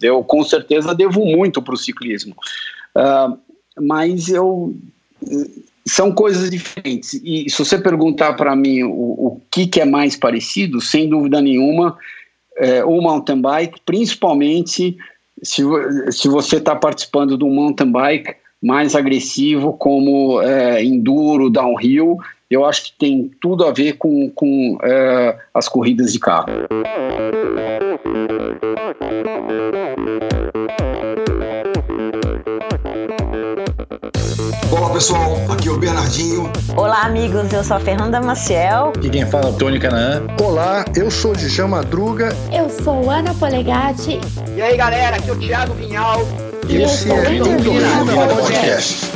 Eu com certeza devo muito para o ciclismo, uh, mas eu são coisas diferentes. E se você perguntar para mim o, o que, que, é mais parecido, sem dúvida nenhuma, é, o mountain bike, principalmente se, se você está participando de um mountain bike mais agressivo, como é, enduro, downhill, eu acho que tem tudo a ver com, com é, as corridas de carro. Olá pessoal, aqui é o Bernardinho. Olá amigos, eu sou a Fernanda Maciel. E quem fala é o Tony Canaan. Olá, eu sou o Djalma Madruga. Eu sou Ana Polegatti. E aí galera, aqui é o Thiago Vinhal. E esse é o Endorfina Podcast.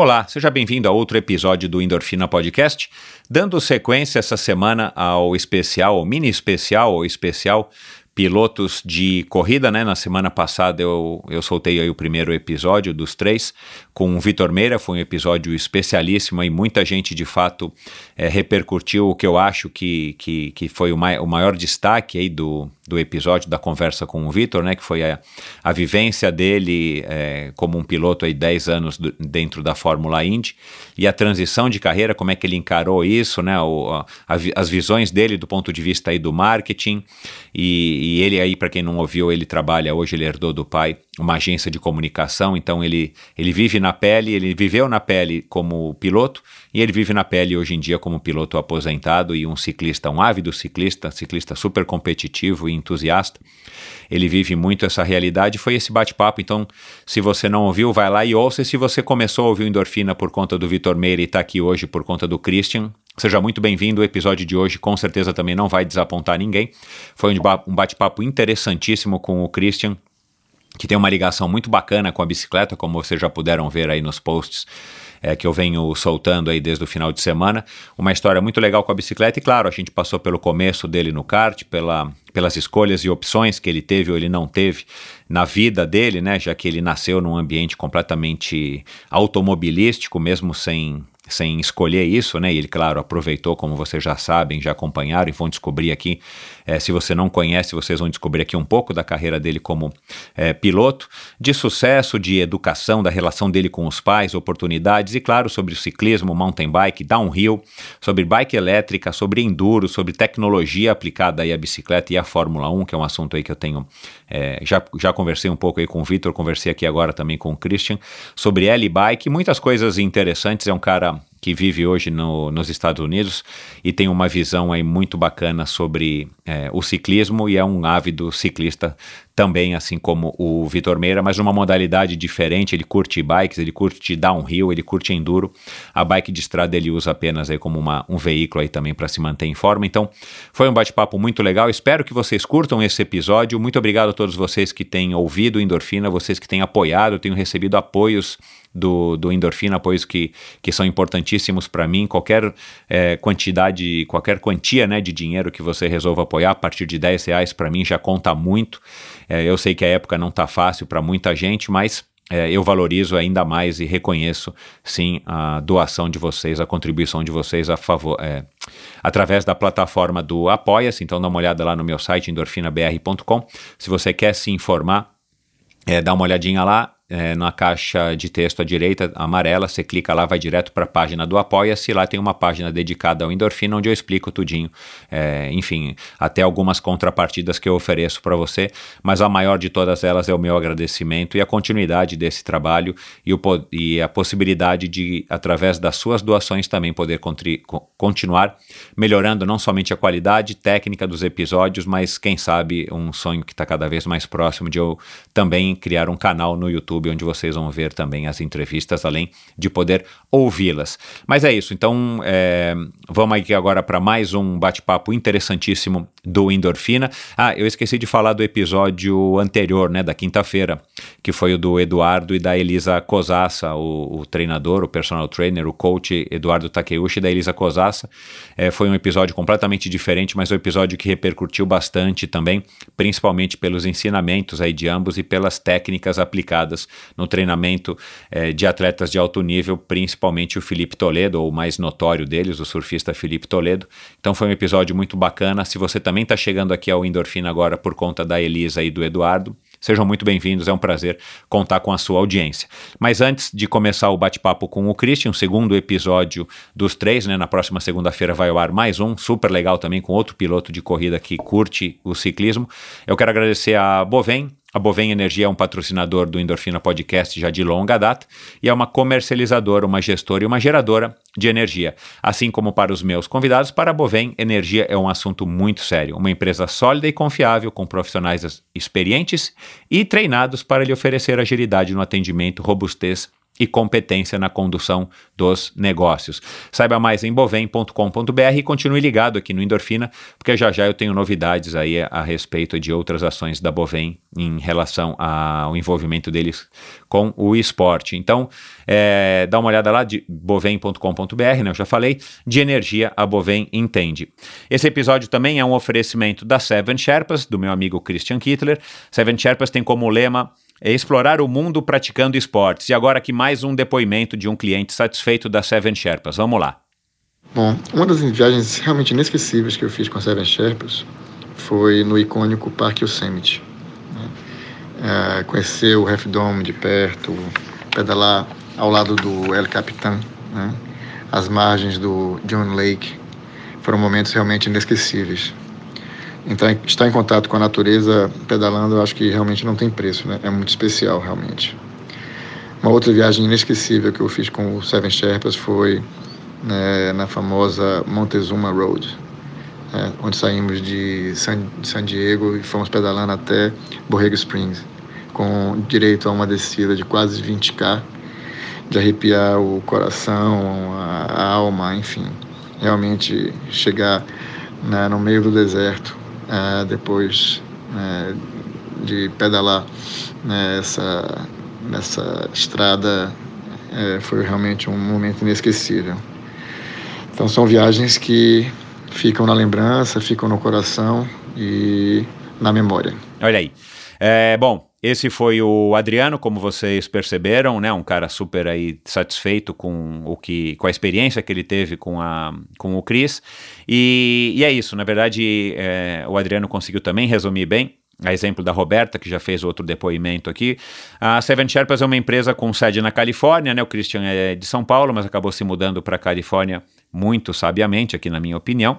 Olá, seja bem-vindo a outro episódio do Endorfina Podcast, dando sequência essa semana ao especial, ao mini especial ou especial pilotos de corrida, né? Na semana passada eu, eu soltei aí o primeiro episódio dos três com o Vitor Meira, foi um episódio especialíssimo e muita gente de fato é, repercutiu o que eu acho que, que, que foi o, mai, o maior destaque aí do, do episódio da conversa com o Vitor, né, que foi a, a vivência dele é, como um piloto aí 10 anos do, dentro da Fórmula Indy e a transição de carreira, como é que ele encarou isso, né, o, a, as visões dele do ponto de vista aí do marketing e, e ele aí, para quem não ouviu, ele trabalha hoje, ele herdou do pai uma agência de comunicação, então ele, ele vive na pele, ele viveu na pele como piloto e ele vive na pele hoje em dia como piloto aposentado e um ciclista, um ávido ciclista, ciclista super competitivo e entusiasta. Ele vive muito essa realidade. Foi esse bate-papo. Então, se você não ouviu, vai lá e ouça. E se você começou a ouvir Endorfina por conta do Vitor Meira e está aqui hoje por conta do Christian, Seja muito bem-vindo. O episódio de hoje com certeza também não vai desapontar ninguém. Foi um bate-papo interessantíssimo com o Christian, que tem uma ligação muito bacana com a bicicleta, como vocês já puderam ver aí nos posts é, que eu venho soltando aí desde o final de semana. Uma história muito legal com a bicicleta, e claro, a gente passou pelo começo dele no kart, pela, pelas escolhas e opções que ele teve ou ele não teve na vida dele, né? Já que ele nasceu num ambiente completamente automobilístico, mesmo sem sem escolher isso, né? E ele, claro, aproveitou, como vocês já sabem, já acompanharam e vão descobrir aqui. É, se você não conhece, vocês vão descobrir aqui um pouco da carreira dele como é, piloto, de sucesso, de educação, da relação dele com os pais, oportunidades e, claro, sobre o ciclismo, mountain bike, downhill, sobre bike elétrica, sobre enduro, sobre tecnologia aplicada aí à bicicleta e à Fórmula 1, que é um assunto aí que eu tenho. É, já, já conversei um pouco aí com o Vitor, conversei aqui agora também com o Christian, sobre L-Bike, muitas coisas interessantes. É um cara que vive hoje no, nos Estados Unidos e tem uma visão aí muito bacana sobre é, o ciclismo e é um ávido ciclista também, assim como o Vitor Meira, mas numa modalidade diferente. Ele curte bikes, ele curte downhill, ele curte enduro. A bike de estrada ele usa apenas aí como uma, um veículo aí também para se manter em forma. Então, foi um bate-papo muito legal. Espero que vocês curtam esse episódio. Muito obrigado a todos vocês que têm ouvido Endorfina, vocês que têm apoiado, tenho recebido apoios do, do endorfina, apoios que, que são importantíssimos para mim. Qualquer é, quantidade, qualquer quantia né, de dinheiro que você resolva apoiar, a partir de 10 reais, para mim já conta muito. É, eu sei que a época não está fácil para muita gente, mas é, eu valorizo ainda mais e reconheço sim a doação de vocês, a contribuição de vocês a favor, é, através da plataforma do Apoia-se. Então dá uma olhada lá no meu site endorfinabr.com. Se você quer se informar, é, dá uma olhadinha lá é, na caixa de texto à direita, amarela, você clica lá, vai direto para a página do Apoia-se, lá tem uma página dedicada ao endorfina, onde eu explico tudinho, é, enfim, até algumas contrapartidas que eu ofereço para você, mas a maior de todas elas é o meu agradecimento e a continuidade desse trabalho e, o, e a possibilidade de, através das suas doações, também poder continuar melhorando não somente a qualidade técnica dos episódios, mas quem sabe um sonho que está cada vez mais próximo de eu também criar um canal no YouTube YouTube, onde vocês vão ver também as entrevistas, além de poder ouvi-las. Mas é isso, então é, vamos aqui agora para mais um bate-papo interessantíssimo do Endorfina. Ah, eu esqueci de falar do episódio anterior, né, da quinta-feira, que foi o do Eduardo e da Elisa Cosassa, o, o treinador, o personal trainer, o coach Eduardo Takeuchi da Elisa Cosassa. É, foi um episódio completamente diferente, mas um episódio que repercutiu bastante também, principalmente pelos ensinamentos aí de ambos e pelas técnicas aplicadas no treinamento é, de atletas de alto nível, principalmente o Felipe Toledo, ou o mais notório deles, o surfista Felipe Toledo. Então foi um episódio muito bacana. Se você também está chegando aqui ao Endorfina agora por conta da Elisa e do Eduardo, Sejam muito bem-vindos, é um prazer contar com a sua audiência. Mas antes de começar o bate-papo com o Christian, segundo episódio dos três, né? Na próxima segunda-feira vai ao ar mais um, super legal também, com outro piloto de corrida que curte o ciclismo. Eu quero agradecer a Bovem, a Bovem Energia é um patrocinador do Endorfina Podcast já de longa data e é uma comercializadora, uma gestora e uma geradora de energia. Assim como para os meus convidados, para a Bovem, energia é um assunto muito sério. Uma empresa sólida e confiável, com profissionais experientes e treinados para lhe oferecer agilidade no atendimento, robustez e competência na condução dos negócios. Saiba mais em bovem.com.br e continue ligado aqui no Endorfina, porque já já eu tenho novidades aí a, respeito de outras ações da Bovem em relação ao envolvimento deles com o esporte. Então, é, dá uma olhada lá de bovem.com.br, né? Eu já falei, de energia a Bovem entende. Esse episódio também é um oferecimento da Seven Sherpas, do meu amigo Christian Kittler. Seven Sherpas tem como lema é explorar o mundo praticando esportes. E agora aqui mais um depoimento de um cliente satisfeito da Seven Sherpas. Vamos lá. Bom, uma das viagens realmente inesquecíveis que eu fiz com a Seven Sherpas foi no icônico Parque Yosemite. Né? É, conhecer o Half Dome de perto, pedalar ao lado do El Capitan, né? as margens do John Lake, foram momentos realmente inesquecíveis. Então, estar em contato com a natureza pedalando, eu acho que realmente não tem preço, né? É muito especial, realmente. Uma outra viagem inesquecível que eu fiz com o Seven Sherpas foi né, na famosa Montezuma Road, né, onde saímos de San, de San Diego e fomos pedalando até Borrego Springs, com direito a uma descida de quase 20k, de arrepiar o coração, a, a alma, enfim. Realmente chegar né, no meio do deserto é, depois né, de pedalar nessa, nessa estrada é, foi realmente um momento inesquecível. Então são viagens que ficam na lembrança, ficam no coração e na memória. Olha aí. É, bom, esse foi o Adriano, como vocês perceberam, né? Um cara super aí satisfeito com o que, com a experiência que ele teve com, a, com o Cris. E, e é isso, na verdade, é, o Adriano conseguiu também resumir bem. A exemplo da Roberta, que já fez outro depoimento aqui. A Seven Sherpas é uma empresa com sede na Califórnia, né? O Christian é de São Paulo, mas acabou se mudando para a Califórnia muito sabiamente, aqui na minha opinião.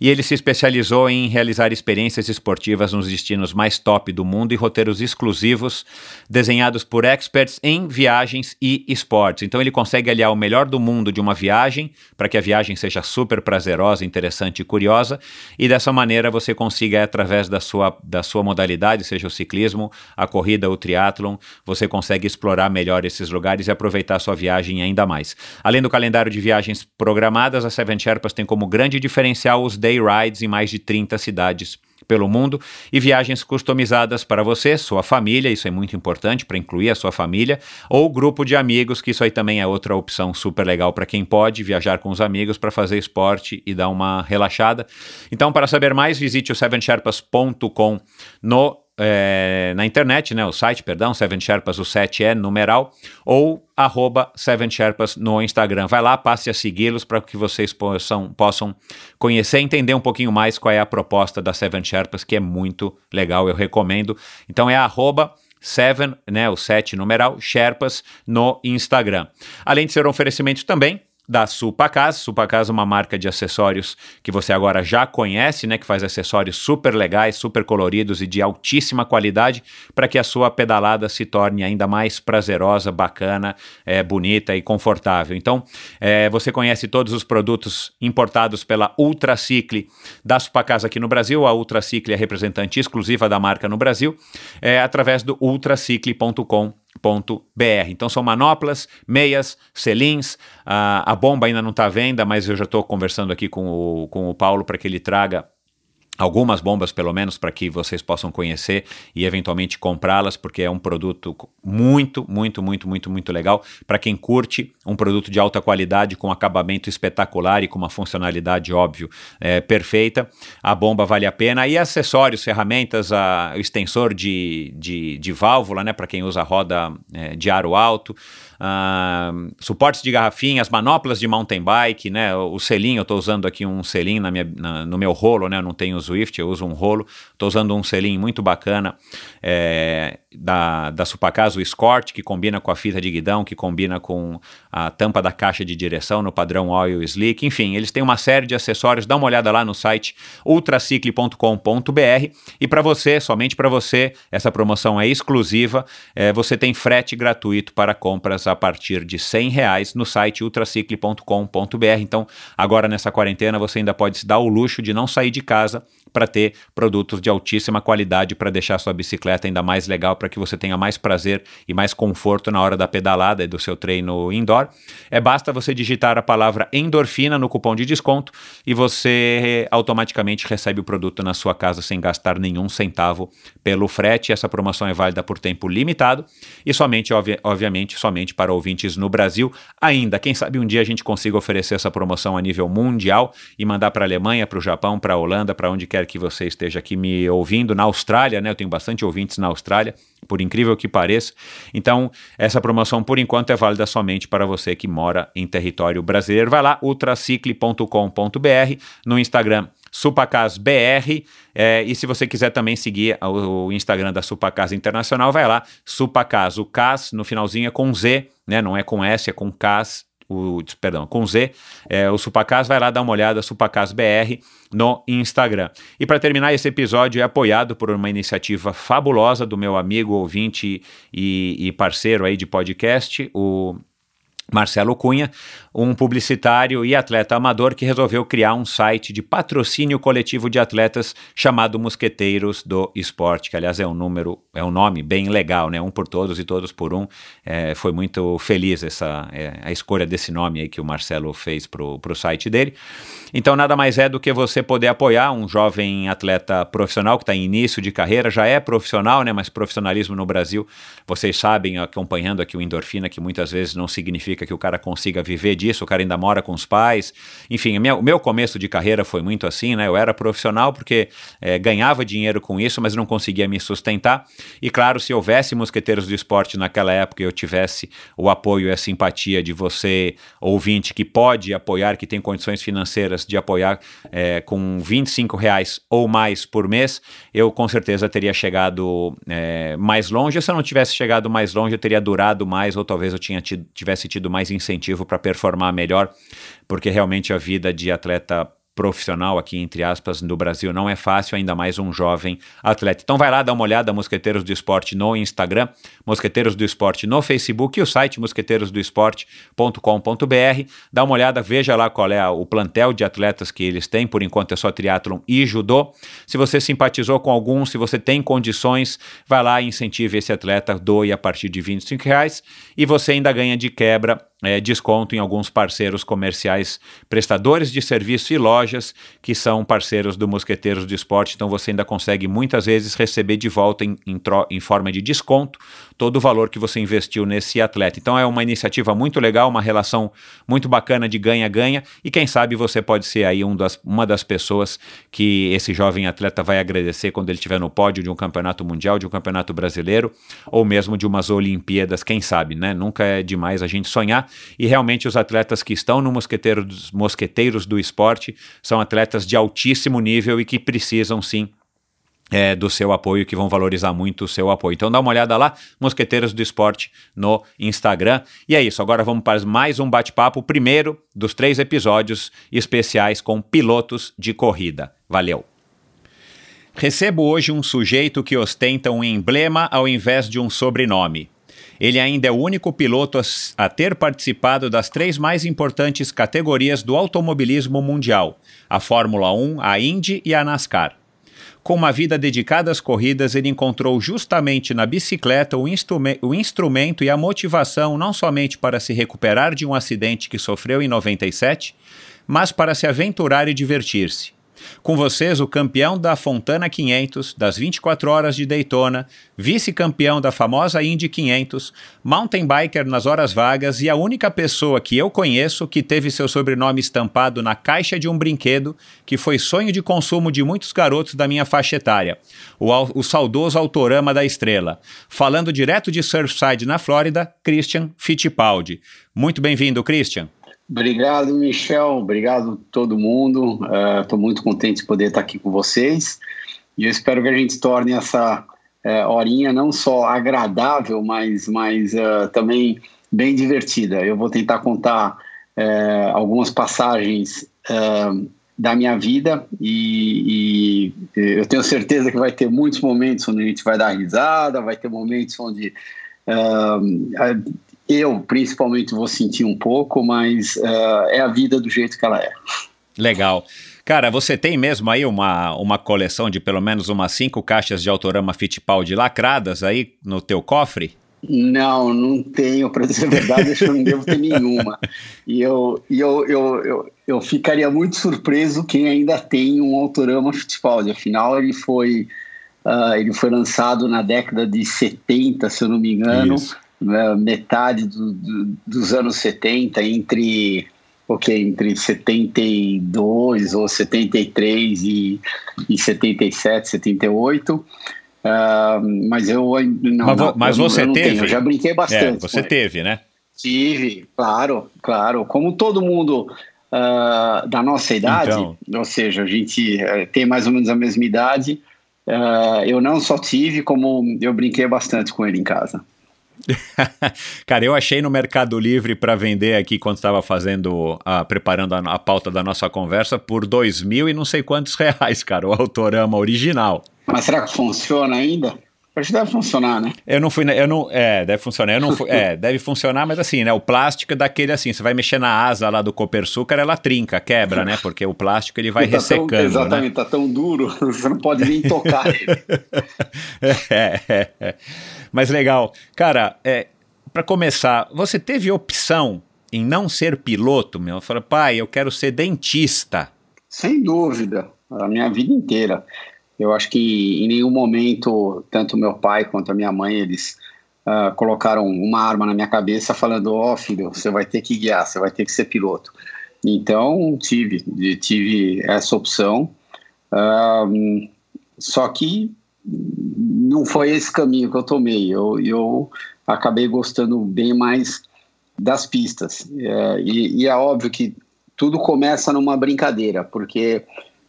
E ele se especializou em realizar experiências esportivas nos destinos mais top do mundo e roteiros exclusivos desenhados por experts em viagens e esportes. Então ele consegue aliar o melhor do mundo de uma viagem para que a viagem seja super prazerosa, interessante e curiosa, e dessa maneira você consiga através da sua, da sua modalidade, seja o ciclismo, a corrida, o triatlon, você consegue explorar melhor esses lugares e aproveitar a sua viagem ainda mais. Além do calendário de viagens programadas, a Seven Sherpas tem como grande diferencial os day rides em mais de 30 cidades pelo mundo e viagens customizadas para você, sua família, isso é muito importante para incluir a sua família, ou grupo de amigos, que isso aí também é outra opção super legal para quem pode viajar com os amigos para fazer esporte e dar uma relaxada. Então, para saber mais, visite o sevensherpas.com no é, na internet, né, o site, perdão, Seven Sherpas, o 7 é numeral, ou arroba Seven Sherpas no Instagram. Vai lá, passe a segui-los para que vocês possam, possam conhecer entender um pouquinho mais qual é a proposta da Seven Sherpas, que é muito legal, eu recomendo. Então é arroba Seven, né, o 7 numeral, Sherpas no Instagram. Além de ser um oferecimento também da Supacas. Supacas é uma marca de acessórios que você agora já conhece, né, que faz acessórios super legais, super coloridos e de altíssima qualidade para que a sua pedalada se torne ainda mais prazerosa, bacana, é, bonita e confortável. Então, é, você conhece todos os produtos importados pela Ultracicle da Supacas aqui no Brasil. A Ultracicle é representante exclusiva da marca no Brasil, é, através do ultracicle.com br. Então são manoplas, meias, selins. A, a bomba ainda não está à venda, mas eu já estou conversando aqui com o, com o Paulo para que ele traga algumas bombas pelo menos para que vocês possam conhecer e eventualmente comprá-las porque é um produto muito muito muito muito muito legal. Para quem curte um produto de alta qualidade com acabamento espetacular e com uma funcionalidade óbvio é, perfeita. A bomba vale a pena. E acessórios ferramentas a, o extensor de, de, de válvula né para quem usa roda é, de aro alto uh, suportes de garrafinhas, manoplas de mountain bike, né? O selinho, eu estou usando aqui um selinho na minha, na, no meu rolo, né? Eu não tenho Swift, eu uso um rolo. Estou usando um selinho muito bacana é, da, da Supacasa, o Escort, que combina com a fita de guidão, que combina com a tampa da caixa de direção no padrão Oil Slick. Enfim, eles têm uma série de acessórios. Dá uma olhada lá no site ultracicle.com.br. E para você, somente para você, essa promoção é exclusiva. É, você tem frete gratuito para compras partir de 100 reais no site ultracicle.com.br. Então, agora nessa quarentena, você ainda pode se dar o luxo de não sair de casa para ter produtos de altíssima qualidade para deixar sua bicicleta ainda mais legal, para que você tenha mais prazer e mais conforto na hora da pedalada e do seu treino indoor. É basta você digitar a palavra endorfina no cupom de desconto e você automaticamente recebe o produto na sua casa sem gastar nenhum centavo pelo frete. Essa promoção é válida por tempo limitado e somente, obvi obviamente, somente para ouvintes no Brasil. Ainda, quem sabe um dia a gente consiga oferecer essa promoção a nível mundial e mandar para a Alemanha, para o Japão, para a Holanda, para onde quer quer que você esteja aqui me ouvindo, na Austrália, né? Eu tenho bastante ouvintes na Austrália, por incrível que pareça. Então, essa promoção, por enquanto, é válida somente para você que mora em território brasileiro. Vai lá, ultracicle.com.br, no Instagram SupacasBR. É, e se você quiser também seguir o, o, Instagram da Supacas Internacional, vai lá, Supacas, o Cas no finalzinho é com Z, né? Não é com S, é com Cas o, perdão, com Z, é, o Supacas, vai lá dar uma olhada, Supacas BR, no Instagram. E para terminar, esse episódio é apoiado por uma iniciativa fabulosa do meu amigo, ouvinte e, e parceiro aí de podcast, o Marcelo Cunha, um publicitário e atleta amador que resolveu criar um site de patrocínio coletivo de atletas chamado Mosqueteiros do Esporte, que aliás é um número, é um nome bem legal, né? Um por todos e todos por um. É, foi muito feliz essa é, a escolha desse nome aí que o Marcelo fez para o site dele. Então nada mais é do que você poder apoiar um jovem atleta profissional que está em início de carreira, já é profissional, né? Mas profissionalismo no Brasil, vocês sabem, acompanhando aqui o endorfina, que muitas vezes não significa que o cara consiga viver disso, o cara ainda mora com os pais. Enfim, o meu começo de carreira foi muito assim, né? Eu era profissional porque é, ganhava dinheiro com isso, mas não conseguia me sustentar. E claro, se houvesse mosqueteiros do esporte naquela época e eu tivesse o apoio e a simpatia de você, ouvinte, que pode apoiar, que tem condições financeiras de apoiar é, com 25 reais ou mais por mês, eu com certeza teria chegado é, mais longe. Se eu não tivesse chegado mais longe, eu teria durado mais, ou talvez eu tinha tido, tivesse tido mais incentivo para performar melhor, porque realmente a vida de atleta profissional aqui, entre aspas, no Brasil não é fácil, ainda mais um jovem atleta. Então vai lá dar uma olhada, Mosqueteiros do Esporte no Instagram, Mosqueteiros do Esporte no Facebook e o site mosqueteirosdoesporte.com.br. Dá uma olhada, veja lá qual é o plantel de atletas que eles têm, por enquanto é só triatlon e judô. Se você simpatizou com algum, se você tem condições, vai lá e incentive esse atleta, doe a partir de 25 reais e você ainda ganha de quebra é, desconto em alguns parceiros comerciais, prestadores de serviço e lojas que são parceiros do Mosqueteiros do Esporte. Então você ainda consegue muitas vezes receber de volta em, em, em, forma de desconto todo o valor que você investiu nesse atleta. Então é uma iniciativa muito legal, uma relação muito bacana de ganha-ganha e quem sabe você pode ser aí um das, uma das pessoas que esse jovem atleta vai agradecer quando ele estiver no pódio de um campeonato mundial, de um campeonato brasileiro ou mesmo de umas Olimpíadas, quem sabe, né? Nunca é demais a gente sonhar e realmente os atletas que estão no mosqueteiro dos mosqueteiros do esporte são atletas de altíssimo nível e que precisam sim é, do seu apoio, que vão valorizar muito o seu apoio. Então dá uma olhada lá, Mosqueteiros do Esporte no Instagram. E é isso, agora vamos para mais um bate-papo, primeiro dos três episódios especiais com pilotos de corrida. Valeu! Recebo hoje um sujeito que ostenta um emblema ao invés de um sobrenome. Ele ainda é o único piloto a ter participado das três mais importantes categorias do automobilismo mundial: a Fórmula 1, a Indy e a NASCAR. Com uma vida dedicada às corridas, ele encontrou justamente na bicicleta o, instrume o instrumento e a motivação não somente para se recuperar de um acidente que sofreu em 97, mas para se aventurar e divertir-se. Com vocês, o campeão da Fontana 500, das 24 horas de Daytona, vice-campeão da famosa Indy 500, mountain biker nas horas vagas e a única pessoa que eu conheço que teve seu sobrenome estampado na caixa de um brinquedo que foi sonho de consumo de muitos garotos da minha faixa etária, o, o saudoso Autorama da Estrela. Falando direto de Surfside, na Flórida, Christian Fittipaldi. Muito bem-vindo, Christian. Obrigado, Michel. Obrigado todo mundo. Estou uh, muito contente de poder estar aqui com vocês. E eu espero que a gente torne essa uh, horinha não só agradável, mas, mas uh, também bem divertida. Eu vou tentar contar algumas passagens da minha vida e, e, eu tenho certeza que vai ter muitos momentos onde a gente vai dar risada, vai ter momentos onde eu, principalmente, vou sentir um pouco, mas uh, é a vida do jeito que ela é. Legal. Cara, você tem mesmo aí uma, uma coleção de pelo menos umas cinco caixas de Autorama Fittipaldi lacradas aí no teu cofre? Não, não tenho, para dizer a verdade, acho que eu não devo ter nenhuma. E eu, eu, eu, eu, eu, ficaria muito surpreso quem ainda tem um Autorama Fittipaldi. Afinal, ele foi, uh, ele foi lançado na década de 70, se eu não me engano. Isso. Né, metade do, do, dos anos 70, entre ok, entre 72 ou 73 e, e 77, 78. Uh, mas eu não. Mas, não, mas eu você não, teve? Tenho, eu já brinquei bastante. É, você teve, né? Tive, claro, claro. Como todo mundo uh, da nossa idade, então. ou seja, a gente uh, tem mais ou menos a mesma idade. Ah, eu não só tive, como eu brinquei bastante com ele em casa. Cara, eu achei no Mercado Livre para vender aqui quando estava fazendo, a, preparando a, a, pauta da nossa conversa por dois mil e não sei quantos reais, cara, o Autorama original. Mas será que funciona ainda? Acho que deve funcionar, né? Eu não fui, eu não, é, deve funcionar. Eu não fui, é, deve funcionar, mas assim, né? O plástico é daquele assim, você vai mexer na asa lá do Copersucar, ela trinca, quebra, né? Porque o plástico ele vai tá ressecando. Tão, exatamente, né? tá tão duro, você não pode nem tocar ele. é, é, é. Mas legal. Cara, é, para começar, você teve opção em não ser piloto, meu? Fala, pai, eu quero ser dentista. Sem dúvida, a minha vida inteira. Eu acho que em nenhum momento, tanto meu pai quanto a minha mãe, eles uh, colocaram uma arma na minha cabeça falando, ó oh, filho, você vai ter que guiar, você vai ter que ser piloto. Então, tive, tive essa opção. Uh, só que não foi esse caminho que eu tomei. Eu, eu acabei gostando bem mais das pistas. É, e, e, é óbvio que tudo começa numa brincadeira, porque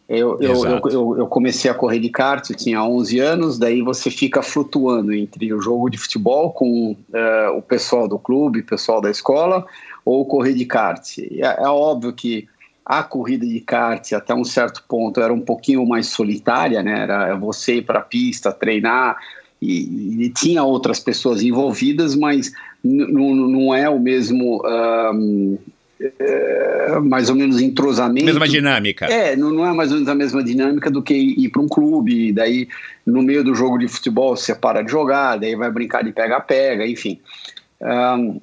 eu, eu, eu, eu, comecei a correr de kart, eu tinha 11 anos, daí você fica flutuando entre o jogo de futebol com uh, o pessoal do clube, o pessoal da escola, ou correr de kart. É, é óbvio que a corrida de kart até um certo ponto era um pouquinho mais solitária, né? Era você ir para a pista, treinar e, e, tinha outras pessoas envolvidas, mas não é o mesmo um, é, mais ou menos entrosamento. Mesma dinâmica. É, não, não, é mais ou menos a mesma dinâmica do que ir para um clube, daí no meio do jogo de futebol você para de jogar, daí vai brincar de pega-pega, enfim. Um,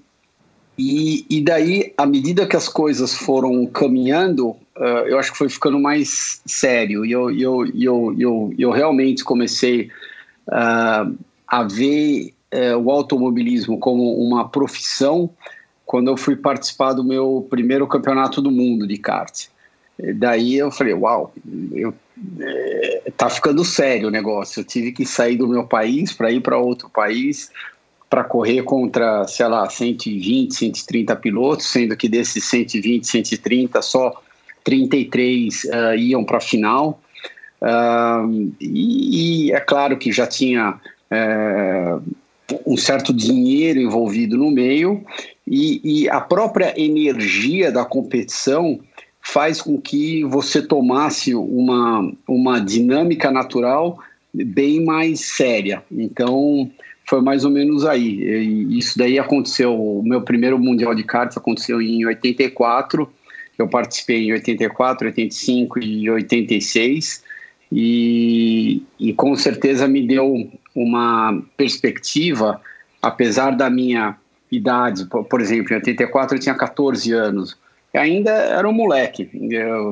e, e daí, à medida que as coisas foram caminhando, uh, eu acho que foi ficando mais sério. E eu, eu, eu, eu, eu realmente comecei uh, a ver uh, o automobilismo como uma profissão quando eu fui participar do meu primeiro campeonato do mundo de kart. Daí eu falei, uau, eu, é, tá ficando sério o negócio. Eu tive que sair do meu país para ir para outro país para correr contra, sei lá, 120, 130 pilotos, sendo que desses 120, 130, só 33 uh, iam para a final. Uh, e, e, é claro que já tinha uh, um certo dinheiro envolvido no meio, e, e a própria energia da competição faz com que você tomasse uma, uma dinâmica natural bem mais séria. Então, foi mais ou menos aí. E isso daí aconteceu, o meu primeiro Mundial de Karts aconteceu em 84, eu participei em 84, 85 e 86, e, e com certeza me deu uma perspectiva, apesar da minha idade, por, exemplo, em 84 eu tinha 14 anos, ainda era um moleque.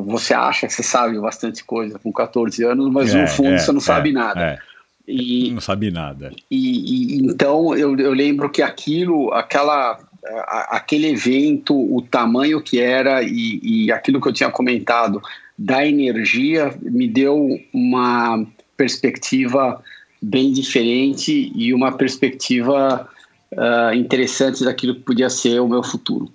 Você acha que você sabe bastante coisa com 14 anos, mas é, no fundo é, você não sabe é, nada. É. E, não sabe nada. E, e então eu, eu, lembro que aquilo, aquela, a, aquele evento, o tamanho que era e, e aquilo que eu tinha comentado da energia me deu uma perspectiva bem diferente e uma perspectiva uh, interessante daquilo que podia ser o meu futuro.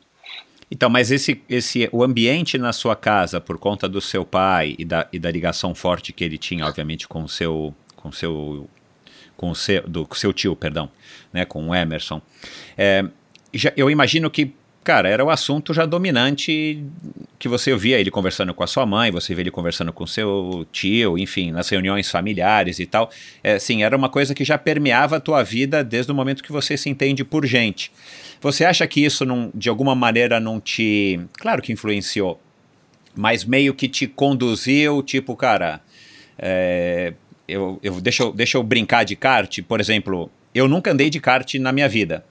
Então, mas esse, esse, o ambiente na sua casa, por conta do seu pai e da, e da ligação forte que ele tinha, obviamente, com o seu, com seu, com o seu, do seu tio, perdão, né, com o Emerson, é, já, eu imagino que cara, era o assunto já dominante que você ouvia ele conversando com a sua mãe, você vê ele conversando com seu tio, enfim, nas reuniões familiares e tal. É, sim, era uma coisa que já permeava a tua vida desde o momento que você se entende por gente. Você acha que isso, não, de alguma maneira, não te. Claro que influenciou, mas meio que te conduziu, tipo, cara. É, eu, eu, deixa, eu, deixa eu brincar de kart, por exemplo, eu nunca andei de kart na minha vida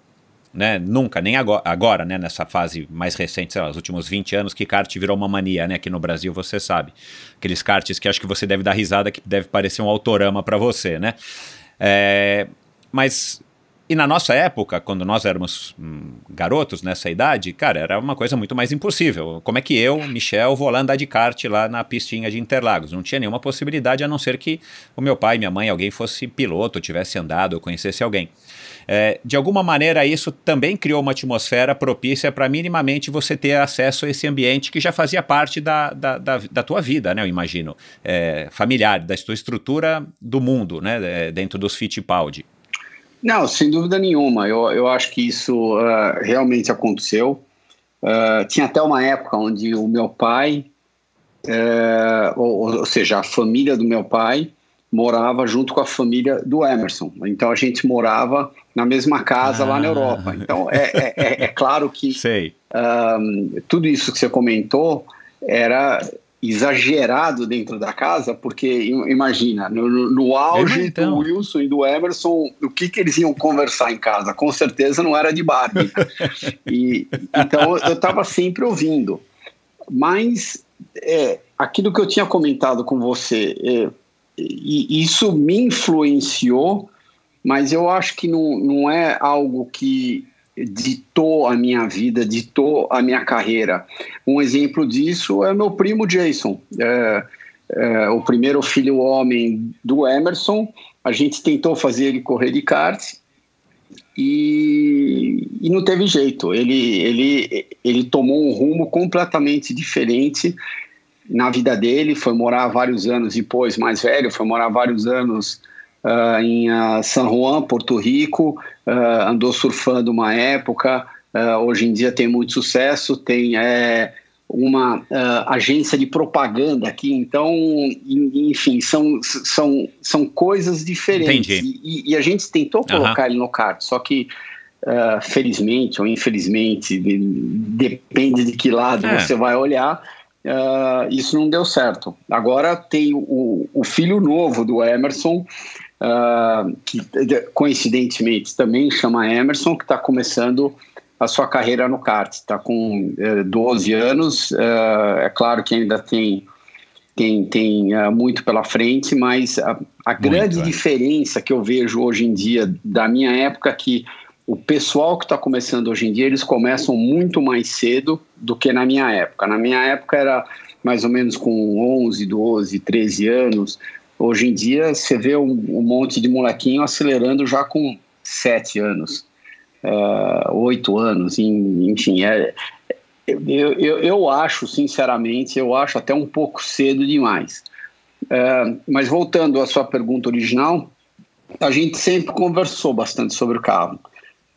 né? Nunca, nem agora, agora, né? Nessa fase mais recente, sei lá, os últimos 20 anos que kart virou uma mania, né? Aqui no Brasil você sabe. Aqueles karts que acho que você deve dar risada, que deve parecer um autorama para você, né? É, mas e na nossa época, quando nós éramos hum, garotos nessa idade, cara, era uma coisa muito mais impossível. Como é que eu, Michel, vou lá andar de kart lá na pistinha de Interlagos? Não tinha nenhuma possibilidade a não ser que o meu pai, minha mãe, alguém fosse piloto, tivesse andado conhecesse alguém. É, de alguma maneira, isso também criou uma atmosfera propícia para minimamente você ter acesso a esse ambiente que já fazia parte da, da, da, da tua vida, né? Eu imagino, é, familiar, da tua estrutura do mundo, né? É, dentro dos Fittipaldi. Não, sem dúvida nenhuma. Eu, eu acho que isso uh, realmente aconteceu. Uh, tinha até uma época onde o meu pai, uh, ou, ou, seja, a família do meu pai, morava junto com a família do Emerson. Então a gente morava na mesma casa ah. lá na ah. Europa. Então é, é, é, é claro que um, tudo isso que você comentou era exagerado dentro da casa, porque imagina, no, no auge então. do Wilson e do Emerson, o que, que eles iam conversar em casa? Com certeza não era de Barbie. e, então eu estava sempre ouvindo. Mas é, aquilo que eu tinha comentado com você, é, isso me influenciou, mas eu acho que não, não é algo que ditou a minha vida, ditou a minha carreira. Um exemplo disso é meu primo Jason, é, é, o primeiro filho homem do Emerson. A gente tentou fazer ele correr de kart e, e não teve jeito. Ele, ele, ele tomou um rumo completamente diferente na vida dele, foi morar vários anos depois, mais velho, foi morar vários anos uh, em uh, San Juan, Porto Rico, uh, andou surfando uma época, hoje em dia tem muito sucesso, tem é, uma agência de propaganda aqui, então, enfim, são, são, são coisas diferentes. E, e, a gente tentou colocar ele no kart, só que felizmente ou infelizmente, depende de que lado é. você vai olhar, Uh, isso não deu certo. Agora tem o, o filho novo do Emerson, uh, que coincidentemente também chama Emerson, que está começando a sua carreira no kart. Está com uh, eh, 12 anos, uh, é claro que ainda tem, tem, tem uh, muito pela frente, mas a, a grande é. diferença que eu vejo hoje em dia da minha época é que o pessoal que está começando hoje em dia, eles começam muito mais cedo do que na minha época. Na minha época era mais ou menos com 11, 12, 13 anos. Hoje em dia você vê um, um monte de molequinho acelerando já com 7 anos, uh, 8 anos, enfim. É, eu, eu, eu acho, sinceramente, eu acho até um pouco cedo demais. Uh, mas voltando à sua pergunta original, a gente sempre conversou bastante sobre o carro.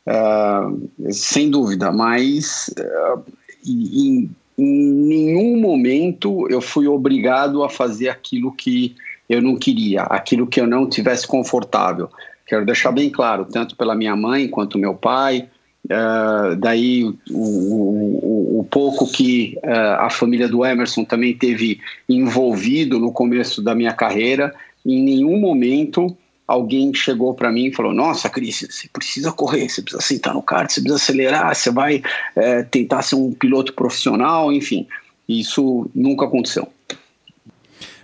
Uh, sem dúvida, mas uh, em, em, nenhum momento eu fui obrigado a fazer aquilo que eu não queria, aquilo que eu não tivesse confortável. Quero deixar bem claro, tanto pela minha mãe quanto meu pai. Uh, daí o, o, o, pouco que uh, a família do Emerson também teve envolvido no começo da minha carreira. Em nenhum momento alguém chegou para mim e falou: Nossa, Cris, você precisa correr, você precisa sentar no kart, você precisa acelerar, você vai é, tentar ser um piloto profissional, enfim. Isso nunca aconteceu.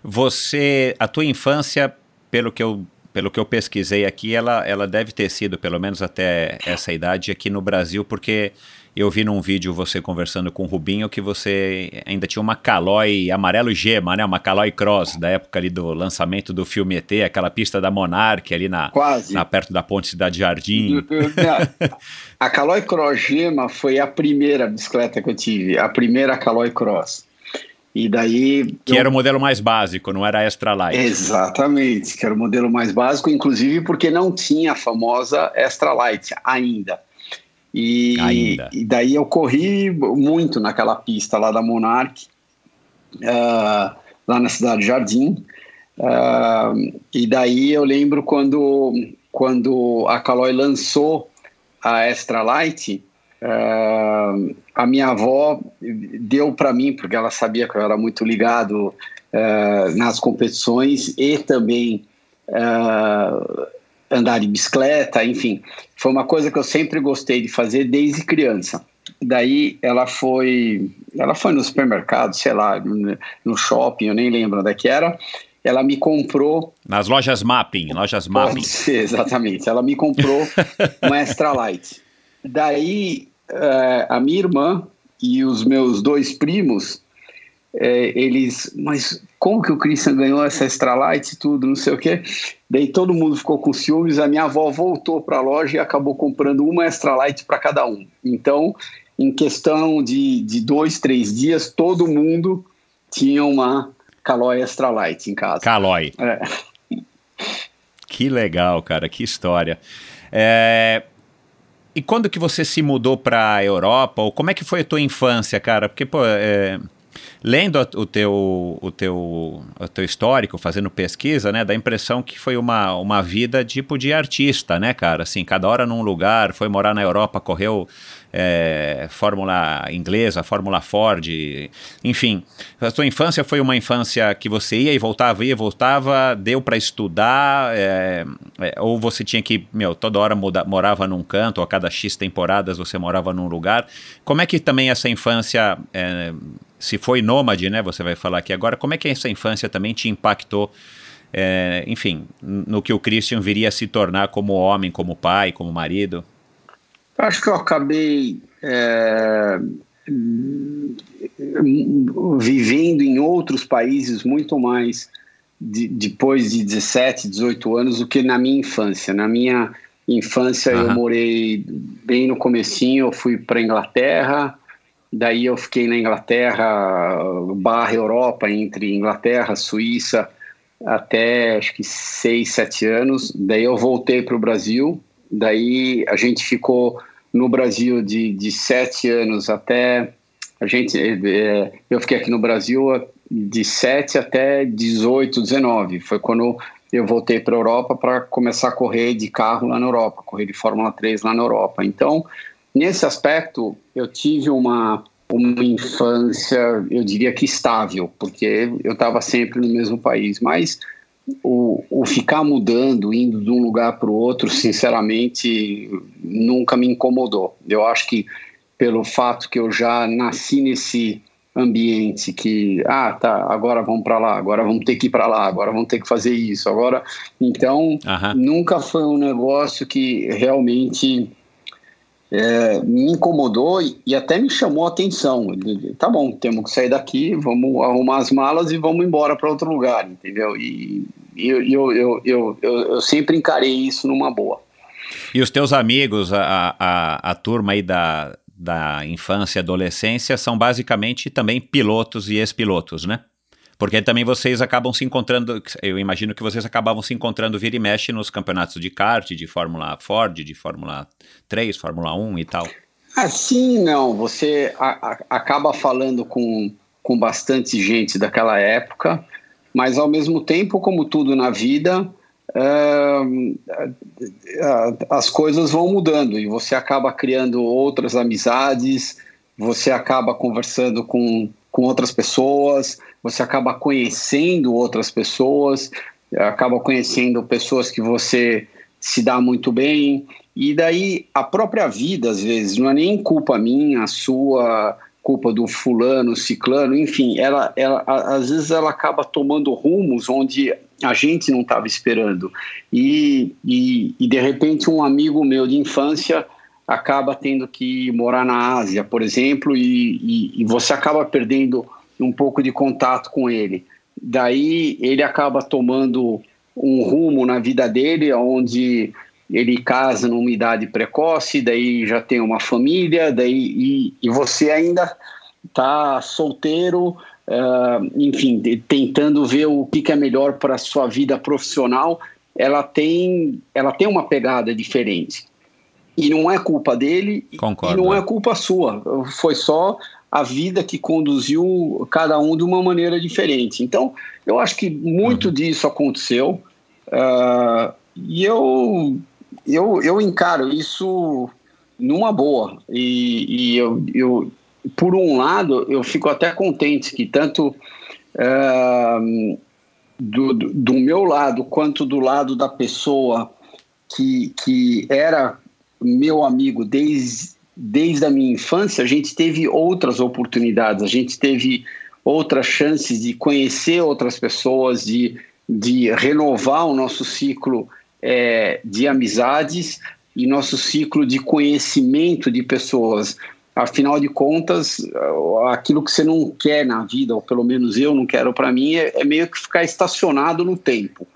Você, a tua infância, pelo que eu pelo que eu pesquisei aqui, ela, ela deve ter sido, pelo menos até essa idade, aqui no Brasil, porque eu vi num vídeo você conversando com o Rubinho que você ainda tinha uma Caloi amarelo gema, né? Uma Caloi Cross, da época ali do lançamento do filme ET, aquela pista da Monarch ali na, Quase. na perto da Ponte Cidade Jardim. a Caloi Cross gema foi a primeira bicicleta que eu tive, a primeira Caloi Cross. E daí. Que eu... era o modelo mais básico, não era a Extra Light. Exatamente, que era o modelo mais básico, inclusive porque não tinha a famosa Extra Light ainda. E, ainda. e daí eu corri muito naquela pista lá da Monarch, uh, lá na cidade de Jardim. Uh, e daí eu lembro quando, quando a Caloi lançou a Extra Light, Uh, a minha avó deu para mim, porque ela sabia que eu era muito ligado uh, nas competições e também uh, andar de bicicleta, enfim. Foi uma coisa que eu sempre gostei de fazer desde criança. Daí ela foi, ela foi no supermercado, sei lá, no shopping, eu nem lembro onde é que era. Ela me comprou. Nas lojas Mapping, lojas Mapping. Ser, exatamente. Ela me comprou uma Extra Light. Daí é, a minha irmã e os meus dois primos, é, eles, mas como que o Christian ganhou essa extra light e tudo, não sei o quê. Daí todo mundo ficou com ciúmes, a minha avó voltou para a loja e acabou comprando uma extra light para cada um. Então, em questão de, de dois, três dias, todo mundo tinha uma Caloi extra light em casa. Caloi. É. Que legal, cara, que história. É, e quando que você se mudou para a Europa? Ou como é que foi a tua infância, cara? Porque, pô, é, lendo o teu, o, teu, o teu histórico, fazendo pesquisa, né, dá a impressão que foi uma, uma vida tipo de artista, né, cara? Assim, cada hora num lugar, foi morar na Europa, correu é, Fórmula inglesa, Fórmula Ford, enfim. A sua infância foi uma infância que você ia e voltava, ia e voltava, deu para estudar, é, é, ou você tinha que, meu, toda hora muda, morava num canto, ou a cada X temporadas você morava num lugar. Como é que também essa infância, é, se foi nômade, né, você vai falar aqui agora, como é que essa infância também te impactou é, enfim, no que o Christian viria a se tornar como homem, como pai, como marido? Acho que eu acabei é, vivendo em outros países muito mais de, depois de 17, 18 anos do que na minha infância. Na minha infância uhum. eu morei bem no comecinho, eu fui para Inglaterra, daí eu fiquei na Inglaterra barra Europa, entre Inglaterra, Suíça, até acho que 6, 7 anos. Daí eu voltei para o Brasil, daí a gente ficou no Brasil de, de sete anos até. A gente, é, eu fiquei aqui no Brasil de 7 até 18, 19. Foi quando eu voltei para a Europa para começar a correr de carro lá na Europa, correr de Fórmula 3 lá na Europa. Então, nesse aspecto, eu tive uma, uma infância, eu diria que estável, porque eu estava sempre no mesmo país. Mas o, o ficar mudando, indo de um lugar para o outro, sinceramente, nunca me incomodou. Eu acho que pelo fato que eu já nasci nesse ambiente que ah tá agora vamos para lá agora vamos ter que ir para lá agora vamos ter que fazer isso agora então nunca foi um negócio que realmente é, me incomodou e, e, até me chamou a atenção. Tá bom, temos que sair daqui, vamos arrumar as malas e vamos embora para outro lugar, entendeu? E, e eu, eu, eu, eu, eu, sempre encarei isso numa boa. E os teus amigos, a, a, a turma aí da, da infância e adolescência, são basicamente também pilotos e ex-pilotos, né? Porque também vocês acabam se encontrando, eu imagino que vocês acabavam se encontrando vira e mexe nos campeonatos de kart, de Fórmula Ford, de Fórmula 3, Fórmula 1 e tal. Assim não, você a, a, acaba falando com, com bastante gente daquela época, mas ao mesmo tempo, como tudo na vida, uh, as coisas vão mudando e você acaba criando outras amizades, você acaba conversando com, com outras pessoas, você acaba conhecendo outras pessoas, acaba conhecendo pessoas que você se dá muito bem, e daí a própria vida, às vezes, não é nem culpa minha, sua, culpa do fulano, ciclano, enfim, ela, ela, às vezes ela acaba tomando rumos onde a gente não estava esperando. E, e, e, de repente, um amigo meu de infância acaba tendo que morar na Ásia, por exemplo, e, e, e você acaba perdendo um pouco de contato com ele. Daí ele acaba tomando um rumo na vida dele, onde ele casa numa idade precoce, daí já tem uma família, daí e, e você ainda está solteiro, uh, enfim, tentando ver o que, que é melhor para a sua vida profissional. Ela tem, ela tem uma pegada diferente. E não é culpa dele Concordo. e não é culpa sua. Foi só a vida que conduziu cada um de uma maneira diferente. Então, eu acho que muito uhum. disso aconteceu. Uh, e eu, eu, eu encaro isso numa boa. E, e eu, eu, por um lado, eu fico até contente que tanto uh, do, do meu lado quanto do lado da pessoa que, que era meu amigo desde, desde a minha infância, a gente teve outras oportunidades, a gente teve outras chances de conhecer outras pessoas, de, de renovar o nosso ciclo é, de amizades e nosso ciclo de conhecimento de pessoas. Afinal de contas, aquilo que você não quer na vida, ou pelo menos eu não quero para mim, é, é, meio que ficar estacionado no tempo.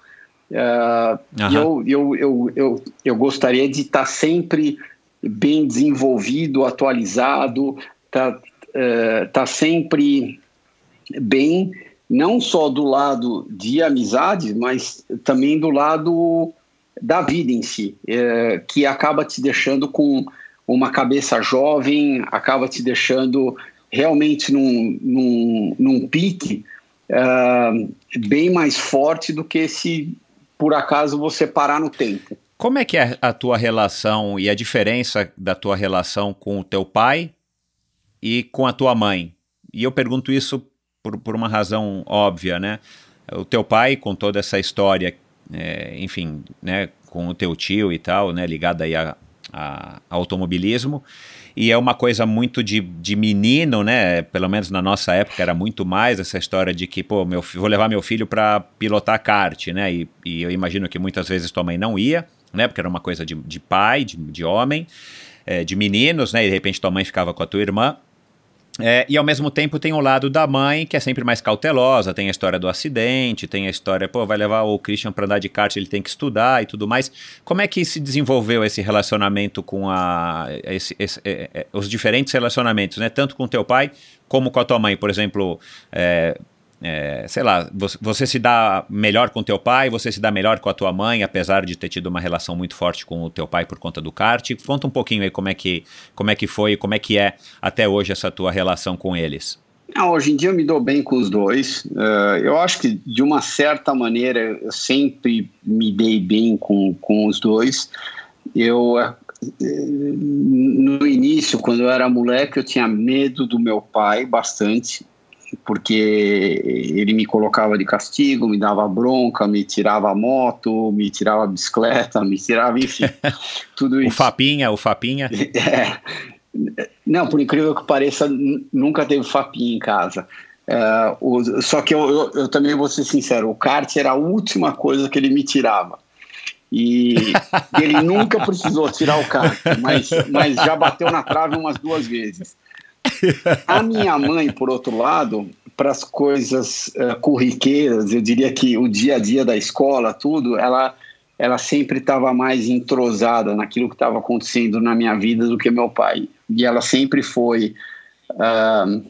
Uh, uhum. eu, eu, eu, eu, eu gostaria de estar sempre bem desenvolvido, atualizado, tá, uh, tá sempre bem, não só do lado de amizade, mas também do lado da vida em si, uh, que acaba te deixando com uma cabeça jovem, acaba te deixando realmente num, num, num pique uh, bem mais forte do que se por acaso você parar no tempo. Como é que é a tua relação e a diferença da tua relação com o teu pai e com a tua mãe? E eu pergunto isso por, por uma razão óbvia, né? O teu pai, com toda essa história, é, enfim, né, com o teu tio e tal, né, aí a, a automobilismo, e é uma coisa muito de, de menino, né? Pelo menos na nossa época era muito mais essa história de que, pô, meu, vou levar meu filho para pilotar kart, né? E, e, eu imagino que muitas vezes tua mãe não ia, né? Porque era uma coisa de, de pai, de, de homem, é, de meninos, né? E de repente tua mãe ficava com a tua irmã. É, e ao mesmo tempo tem o lado da mãe, que é sempre mais cautelosa, tem a história do acidente, tem a história, pô, vai levar o Christian para andar de kart, ele tem que estudar e tudo mais. Como é que se desenvolveu esse relacionamento com a. Esse, esse, é, é, os diferentes relacionamentos, né? Tanto com teu pai como com a tua mãe, por exemplo. É, é, sei lá, você, se dá melhor com teu pai, você se dá melhor com a tua mãe, apesar de ter tido uma relação muito forte com o teu pai por conta do kart. Conta um pouquinho aí como é que, como é que foi, como é que é até hoje essa tua relação com eles. Não, hoje em dia eu me dou bem com os dois. Uh, eu acho que, de uma certa maneira, eu sempre me dei bem com, com os dois. Eu, uh, no início, quando eu era moleque, eu tinha medo do meu pai bastante porque ele me colocava de castigo, me dava bronca, me tirava a moto, me tirava a bicicleta, me tirava, enfim, tudo isso. O Fapinha, o Fapinha. É. Não, por incrível que pareça, nunca teve Fapinha em casa. É, o, só que eu, eu, eu, também vou ser sincero, o kart era a última coisa que ele me tirava. E ele nunca precisou tirar o kart, mas, mas já bateu na trave umas duas vezes. A minha mãe, por outro lado, para as coisas uh, corriqueiras, eu diria que o dia a dia da escola, tudo, ela, ela sempre estava mais entrosada naquilo que estava acontecendo na minha vida do que meu pai. E ela sempre foi, uh,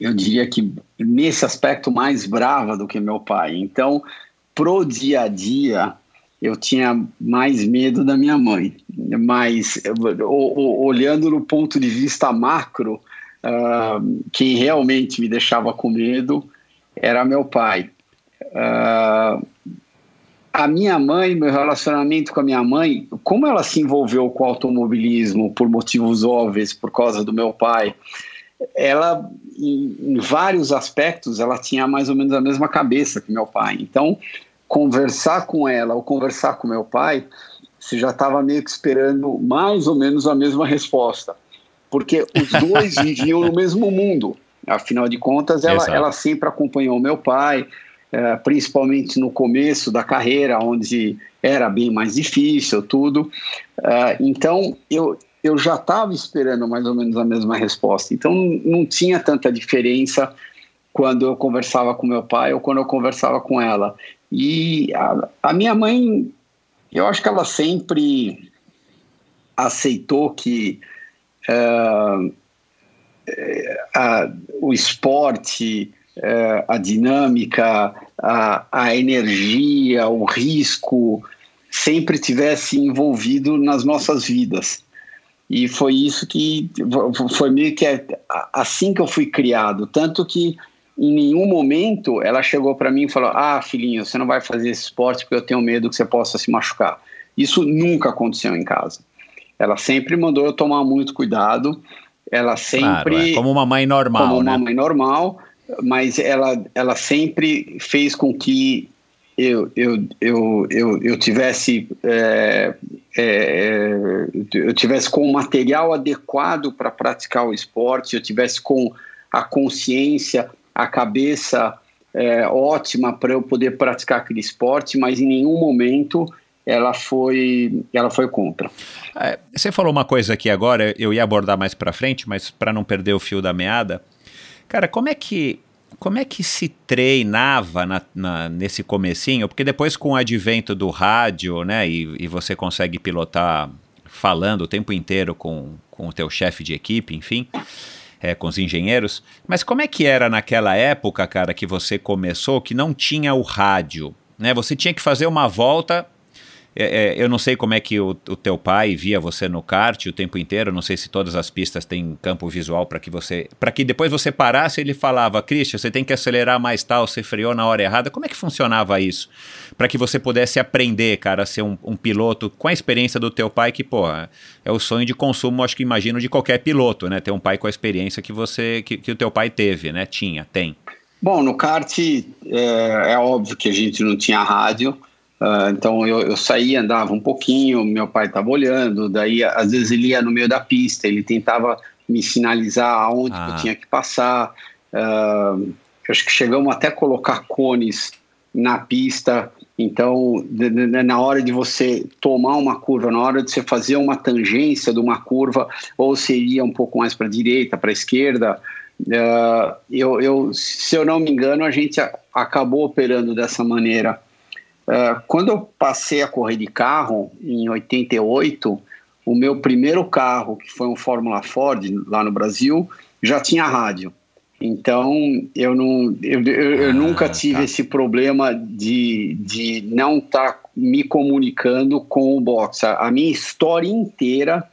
eu diria que nesse aspecto, mais brava do que meu pai. Então, pro dia a dia, eu tinha mais medo da minha mãe. Mas olhando no ponto de vista macro, uh, quem realmente me deixava com medo era meu pai. Uh, a minha mãe, meu relacionamento com a minha mãe, como ela se envolveu com o automobilismo por motivos óbvios, por causa do meu pai, ela, em, em vários aspectos, ela tinha mais ou menos a mesma cabeça que meu pai. Então, conversar com ela ou conversar com meu pai, você já estava meio que esperando mais ou menos a mesma resposta. Porque os dois viviam no mesmo mundo. Afinal de contas, ela, ela sempre acompanhou meu pai, é, principalmente no começo da carreira, onde era bem mais difícil, tudo. É, então, eu, eu já estava esperando mais ou menos a mesma resposta. Então, não tinha tanta diferença quando eu conversava com meu pai ou quando eu conversava com ela. E a, a minha mãe, eu acho que ela sempre aceitou que uh, a, o esporte, uh, a dinâmica, a, a energia, o risco sempre tivesse envolvido nas nossas vidas. E foi isso que foi meio que assim que eu fui criado, tanto que em nenhum momento ela chegou para mim e falou: Ah, filhinho, você não vai fazer esse esporte porque eu tenho medo que você possa se machucar. Isso nunca aconteceu em casa. Ela sempre mandou eu tomar muito cuidado. Ela sempre. Claro, é como uma mãe normal. Como uma né? mãe normal, mas ela, ela sempre fez com que eu, eu, eu, eu, eu tivesse é, é, eu tivesse com o material adequado para praticar o esporte, eu tivesse com a consciência a cabeça é, ótima para eu poder praticar aquele esporte, mas em nenhum momento ela foi ela foi contra. É, você falou uma coisa aqui agora, eu ia abordar mais para frente, mas para não perder o fio da meada, cara, como é que como é que se treinava na, na, nesse comecinho? Porque depois com o advento do rádio, né, e, e você consegue pilotar falando o tempo inteiro com, com o teu chefe de equipe, enfim é, com os engenheiros. Mas como é que era naquela época, cara, que você começou, que não tinha o rádio? Né? Você tinha que fazer uma volta é, é, eu não sei como é que o, o, teu pai via você no kart o tempo inteiro. Não sei se todas as pistas têm campo visual para que você, para que depois você parasse, ele falava, Christian, você tem que acelerar mais tal, você freou na hora errada. Como é que funcionava isso? Para que você pudesse aprender, cara, a ser um, um, piloto com a experiência do teu pai, que pô, é o sonho de consumo, acho que imagino de qualquer piloto, né? Ter um pai com a experiência que você, que, que o teu pai teve, né? Tinha, tem. Bom, no kart é, é óbvio que a gente não tinha rádio. Uh, então eu, eu saía, andava um pouquinho, meu pai estava olhando, daí às vezes ele ia no meio da pista, ele tentava me sinalizar aonde ah. eu tinha que passar. Uh, acho que chegamos até a colocar cones na pista. Então, de, de, na hora de você tomar uma curva, na hora de você fazer uma tangência de uma curva, ou você ia um pouco mais para a direita, para a esquerda, uh, eu, eu, se eu não me engano, a gente acabou operando dessa maneira. Uh, quando eu passei a correr de carro, em 88, o meu primeiro carro, que foi um Fórmula Ford lá no Brasil, já tinha rádio. Então, eu, não, eu, eu, ah, nunca tive tá. esse problema de, de não estar tá me comunicando com o boxe. A, a minha história inteira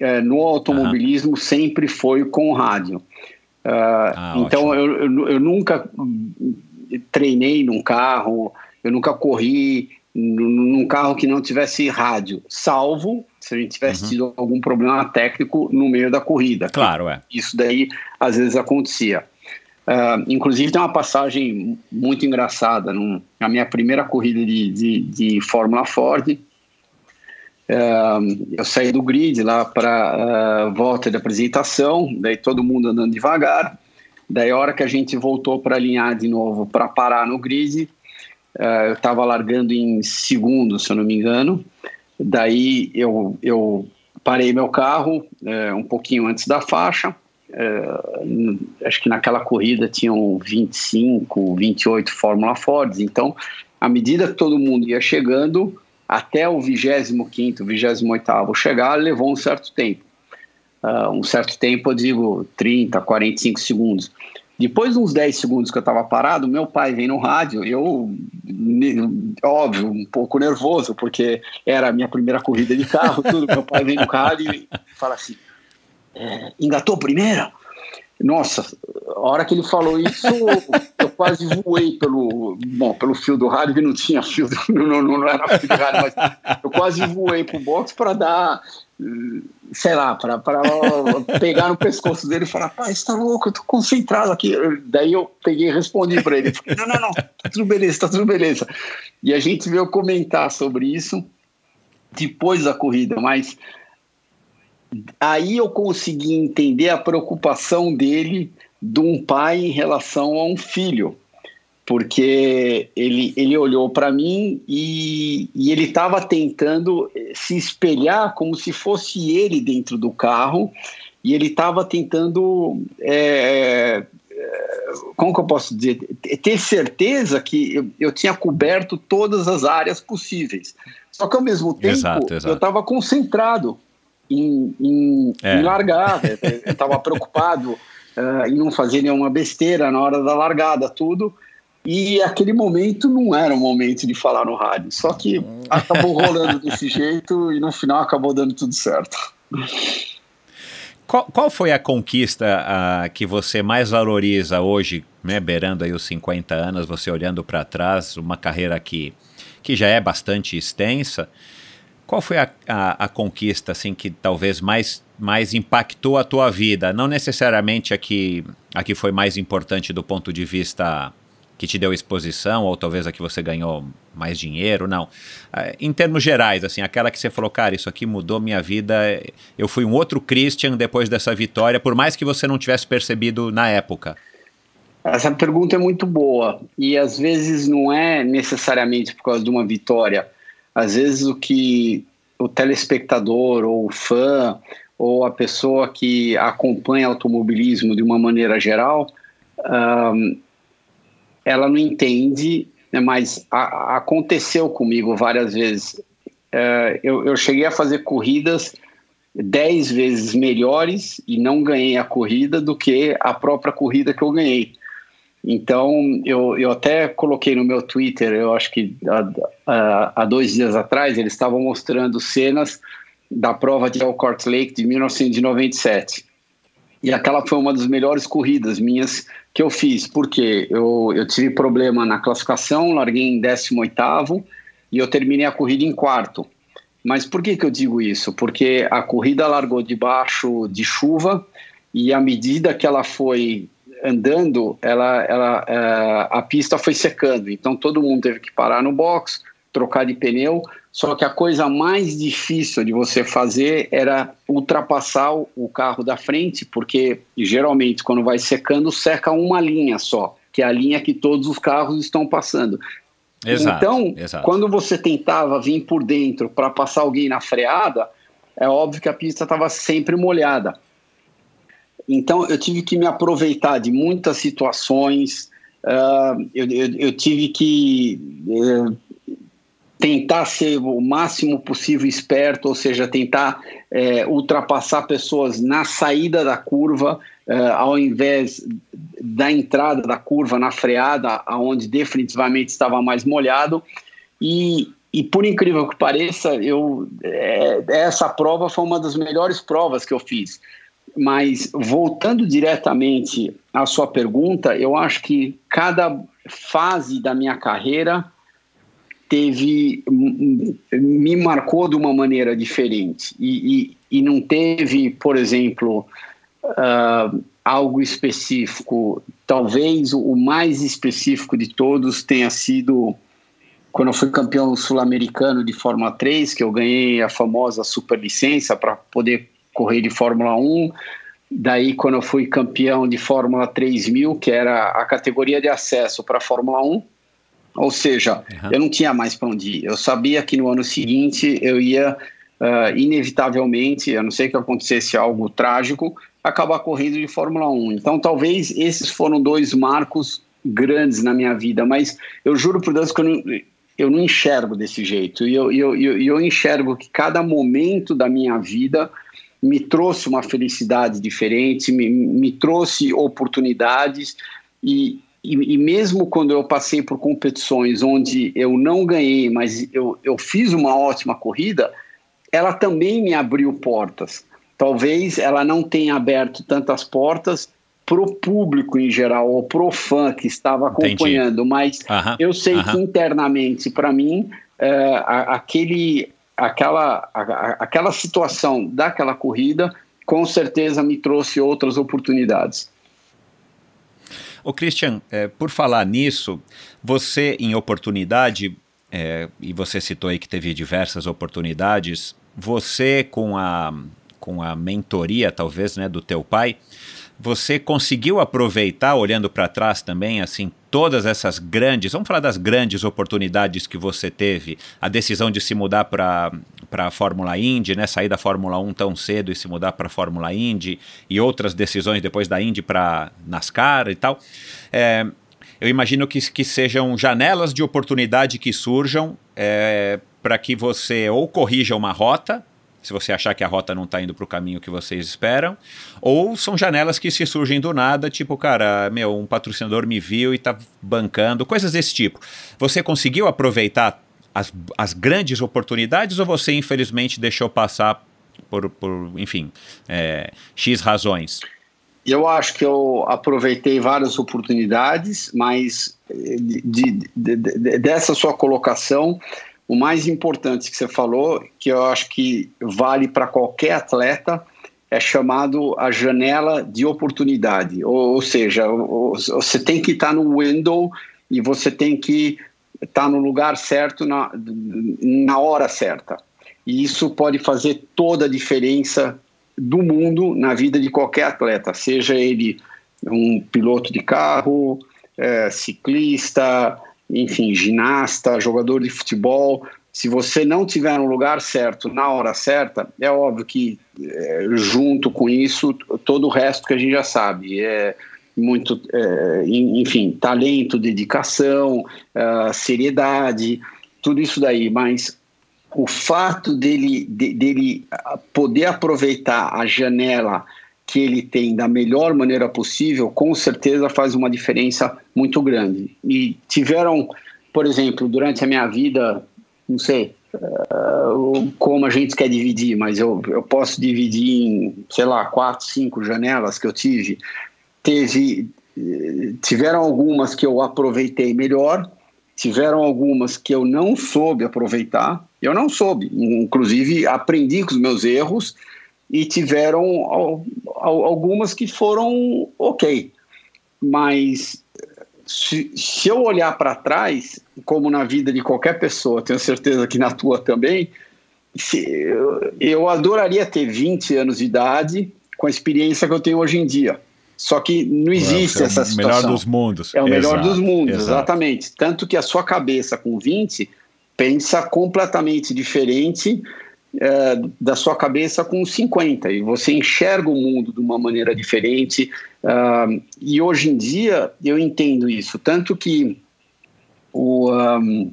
é, no automobilismo sempre foi com rádio. Uh, ah, então, eu, eu, eu, nunca treinei num carro, eu nunca corri num carro que não tivesse rádio, salvo se a gente tivesse uhum. tido algum problema técnico no meio da corrida. Claro, é. Isso daí às vezes acontecia. Uh, inclusive tem uma passagem muito engraçada num, na minha primeira corrida de, de, de Fórmula Ford. Uh, eu saí do grid lá para uh, volta de apresentação, daí todo mundo andando devagar. Daí a hora que a gente voltou para alinhar de novo para parar no grid, eu estava largando em segundo, se eu não me engano. Daí eu, eu parei meu carro uh, um pouquinho antes da faixa. Uh, acho que naquela corrida tinham 25, 28 Fórmula Fords. Então, à medida que todo mundo ia chegando, até o 25, 28 chegar, levou um certo tempo. um certo tempo, eu digo 30, 45 segundos. Depois de uns 10 segundos que eu estava parado, meu pai vem no rádio, eu, óbvio, um pouco nervoso, porque era a minha primeira corrida de carro, tudo. Meu pai vem no rádio e fala assim: é, engatou primeiro? Nossa, a hora que ele falou isso, eu quase voei pelo, bom, pelo fio do rádio, que não tinha fio, do, não, não, não era fio do rádio, mas eu quase voei pro box para dar, sei lá, para pegar no pescoço dele e falar, pai, você tá louco, eu tô concentrado aqui. Daí eu peguei e respondi para ele, não, não, não, tá tudo beleza, tá tudo beleza. E a gente veio comentar sobre isso depois da corrida, mas aí eu consegui entender a preocupação dele de um pai em relação a um filho, porque ele, ele olhou para mim e, e ele estava tentando se espelhar como se fosse ele dentro do carro e ele estava tentando é, como que eu posso dizer ter certeza que eu, eu tinha coberto todas as áreas possíveis só que ao mesmo tempo exato, exato. eu estava concentrado em, em, é. em largar, eu estava preocupado uh, em não fazer nenhuma besteira na hora da largada, tudo. E aquele momento não era o momento de falar no rádio, só que acabou rolando desse jeito e no final acabou dando tudo certo. Qual, qual foi a conquista uh, que você mais valoriza hoje, né, beirando aí os 50 anos, você olhando para trás, uma carreira que que já é bastante extensa. Qual foi a, a, a, conquista assim que talvez mais, mais impactou a tua vida? Não necessariamente a que, a que foi mais importante do ponto de vista que te deu exposição, ou talvez a que você ganhou mais dinheiro, não. Ah, em termos gerais, assim, aquela que você falou, cara, isso aqui mudou minha vida, eu fui um outro Christian depois dessa vitória, por mais que você não tivesse percebido na época. Essa pergunta é muito boa e às vezes não é necessariamente por causa de uma vitória. Às vezes o que o telespectador ou o fã ou a pessoa que acompanha automobilismo de uma maneira geral, um, ela não entende, né, mas a, aconteceu comigo várias vezes. Uh, eu, eu cheguei a fazer corridas dez vezes melhores e não ganhei a corrida do que a própria corrida que eu ganhei. Então, eu, eu até coloquei no meu Twitter, eu acho que há, há dois dias atrás, eles estavam mostrando cenas da prova de Elkhart Lake de 1997. E aquela foi uma das melhores corridas minhas que eu fiz, porque eu, eu tive problema na classificação, larguei em 18 e eu terminei a corrida em quarto. Mas por que, que eu digo isso? Porque a corrida largou debaixo de chuva e à medida que ela foi andando, ela, ela, é, a pista foi secando, então todo mundo teve que parar no box, trocar de pneu. Só que a coisa mais difícil de você fazer era ultrapassar o carro da frente, porque geralmente quando vai secando, seca uma linha só, que é a linha que todos os carros estão passando. Exato, então, exato. quando você tentava vir por dentro para passar alguém na freada, é óbvio que a pista estava sempre molhada. Então, eu tive que me aproveitar de muitas situações, uh, eu, eu, eu, tive que uh, tentar ser o máximo possível esperto, ou seja, tentar uh, ultrapassar pessoas na saída da curva, ah, ao invés da entrada da curva na freada, aonde definitivamente estava mais molhado. E, e por incrível que pareça, eu, é, essa prova foi uma das melhores provas que eu fiz. Mas voltando diretamente à sua pergunta, eu acho que cada fase da minha carreira teve me marcou de uma maneira diferente e, e, e não teve, por exemplo, uh, algo específico. Talvez o mais específico de todos tenha sido quando eu fui campeão sul-americano de Fórmula 3, que eu ganhei a famosa superlicença para poder correr de Fórmula 1. Daí, quando eu fui campeão de Fórmula 3000, que era a categoria de acesso para a Fórmula 1, ou seja, uhum. eu não tinha mais para onde ir. Eu sabia que no ano seguinte eu ia, uh, inevitavelmente, a não ser que acontecesse algo trágico, acabar correndo de Fórmula 1. Então, talvez esses foram dois marcos grandes na minha vida, mas eu juro por Deus que eu não, eu não enxergo desse jeito. E eu, eu, eu, eu enxergo que cada momento da minha vida me trouxe uma felicidade diferente, me, me trouxe oportunidades e, e, e, mesmo quando eu passei por competições onde eu não ganhei, mas eu, eu fiz uma ótima corrida, ela também me abriu portas. Talvez ela não tenha aberto tantas portas pro público em geral, ou pro fã que estava acompanhando, Entendi. mas eu sei que internamente, para mim, é, aquele, aquela, a, aquela situação daquela corrida com certeza me trouxe outras oportunidades. O Christian, é, por falar nisso, você em oportunidade, é, e você citou aí que teve diversas oportunidades, você com a, com a mentoria, talvez, né, do teu pai, você conseguiu aproveitar, olhando para trás também, assim, todas essas grandes, vamos falar das grandes oportunidades que você teve, a decisão de se mudar para a Fórmula Indy, né, sair da Fórmula 1 tão cedo e se mudar para a Fórmula Indy, e outras decisões depois da Indy para NASCAR e tal. É, eu imagino que, que sejam janelas de oportunidade que surjam é, para que você ou corrija uma rota se você achar que a rota não está indo para o caminho que vocês esperam, ou são janelas que se surgem do nada, tipo, cara, meu, um patrocinador me viu e está bancando, coisas desse tipo. Você conseguiu aproveitar as, as grandes oportunidades ou você, infelizmente, deixou passar por, por enfim, é, X razões? Eu acho que eu aproveitei várias oportunidades, mas de, de, de, dessa sua colocação, o mais importante que você falou, que eu acho que vale para qualquer atleta, é chamado a janela de oportunidade. Ou, ou seja, você tem que estar tá no window e você tem que tá no lugar certo na, na hora certa. E isso pode fazer toda a diferença do mundo na vida de qualquer atleta, seja ele um piloto de carro, é, ciclista, enfim, ginasta, jogador de futebol, se você não tiver no lugar certo, na hora certa, é óbvio que é, junto com isso, todo o resto que a gente já sabe, é muito, é, enfim, talento, dedicação, é, seriedade, tudo isso daí, mas o fato dele, de, dele poder aproveitar a janela que ele tem da melhor maneira possível, com certeza faz uma diferença muito grande. E tiveram, por exemplo, durante a minha vida, não sei uh, como a gente quer dividir, mas eu, eu posso dividir em, sei lá, quatro, cinco janelas que eu tive. Teve, tiveram algumas que eu aproveitei melhor, tiveram algumas que eu não soube aproveitar, eu não soube, inclusive aprendi com os meus erros e tiveram algumas que foram ok. Mas se, se eu olhar para trás, como na vida de qualquer pessoa, tenho certeza que na tua também, se, eu, eu adoraria ter 20 anos de idade com a experiência que eu tenho hoje em dia. Só que não existe é essa situação. É o melhor dos mundos. É o melhor exato, dos mundos, exato. exatamente. Tanto que a sua cabeça com 20 pensa completamente diferente é, da sua cabeça com 50 e você enxerga o mundo de uma maneira diferente. Uh, e hoje em dia eu entendo isso. Tanto que o um,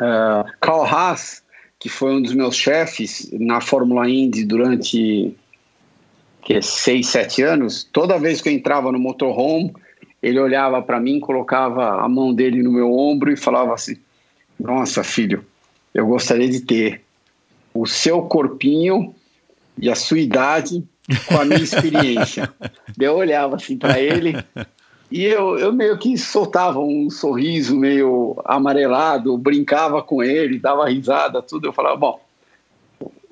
uh, Carl Haas, que foi um dos meus chefes na Fórmula Indy durante que é seis, sete anos, toda vez que eu entrava no motorhome, ele olhava para mim, colocava a mão dele no meu ombro e falava assim: Nossa, filho, eu gostaria de ter o seu corpinho e a sua idade com a minha experiência. eu olhava assim para ele e eu, eu meio que soltava um sorriso meio amarelado, brincava com ele, dava risada, tudo. Eu falava, bom,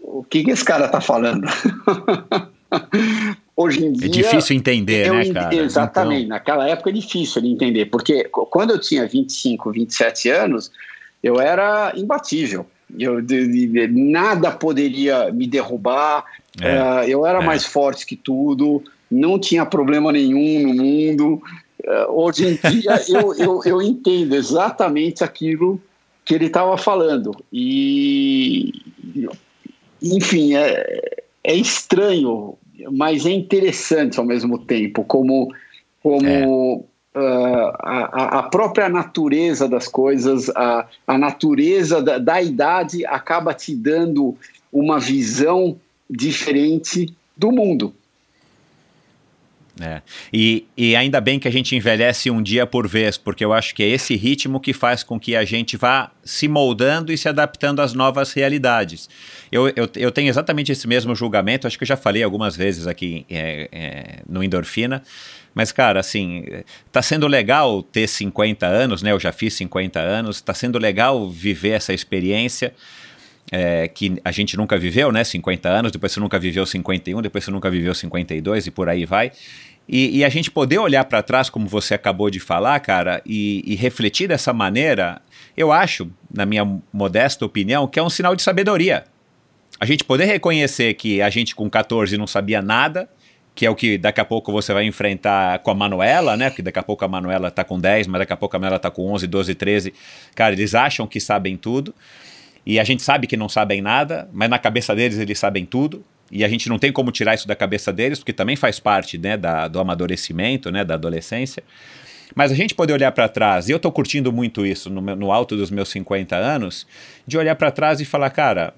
o que, que esse cara tá falando? Hoje em é dia. É difícil entender, né, cara? Exatamente. Então... Naquela época é difícil de entender, porque quando eu tinha 25, 27 anos, eu era imbatível. Eu, de, de, nada poderia me derrubar. É, uh, eu era é. mais forte que tudo, não tinha problema nenhum no mundo. Uh, hoje em dia eu, eu, eu entendo exatamente aquilo que ele estava falando. E, enfim, é, é estranho, mas é interessante ao mesmo tempo, como, como uh, a, a, própria natureza das coisas, a, a natureza da, da idade acaba te dando uma visão diferente do mundo. É. E, e ainda bem que a gente envelhece um dia por vez, porque eu acho que é esse ritmo que faz com que a gente vá se moldando e se adaptando às novas realidades. Eu, eu, eu tenho exatamente esse mesmo julgamento, acho que eu já falei algumas vezes aqui é, é, no Endorfina, Mas, cara, assim, tá sendo legal ter 50 anos, né? Eu já fiz 50 anos, tá sendo legal viver essa experiência. É, que a gente nunca viveu, né? 50 anos, depois você nunca viveu 51, depois você nunca viveu 52 e por aí vai. E, e a gente poder olhar para trás, como você acabou de falar, cara, e, e, refletir dessa maneira, eu acho, na minha modesta opinião, que é um sinal de sabedoria. A gente poder reconhecer que a gente com 14 não sabia nada, que é o que daqui a pouco você vai enfrentar com a Manuela, né? Porque daqui a pouco a Manuela tá com 10, mas daqui a pouco a Manuela tá com 11, 12, 13. Cara, eles acham que sabem tudo. E a gente sabe que não sabem nada, mas na cabeça deles eles sabem tudo. E a gente não tem como tirar isso da cabeça deles, porque também faz parte né, da, do amadurecimento, né, da adolescência. Mas a gente poder olhar para trás, e eu estou curtindo muito isso no, no, alto dos meus 50 anos, de olhar para trás e falar, cara,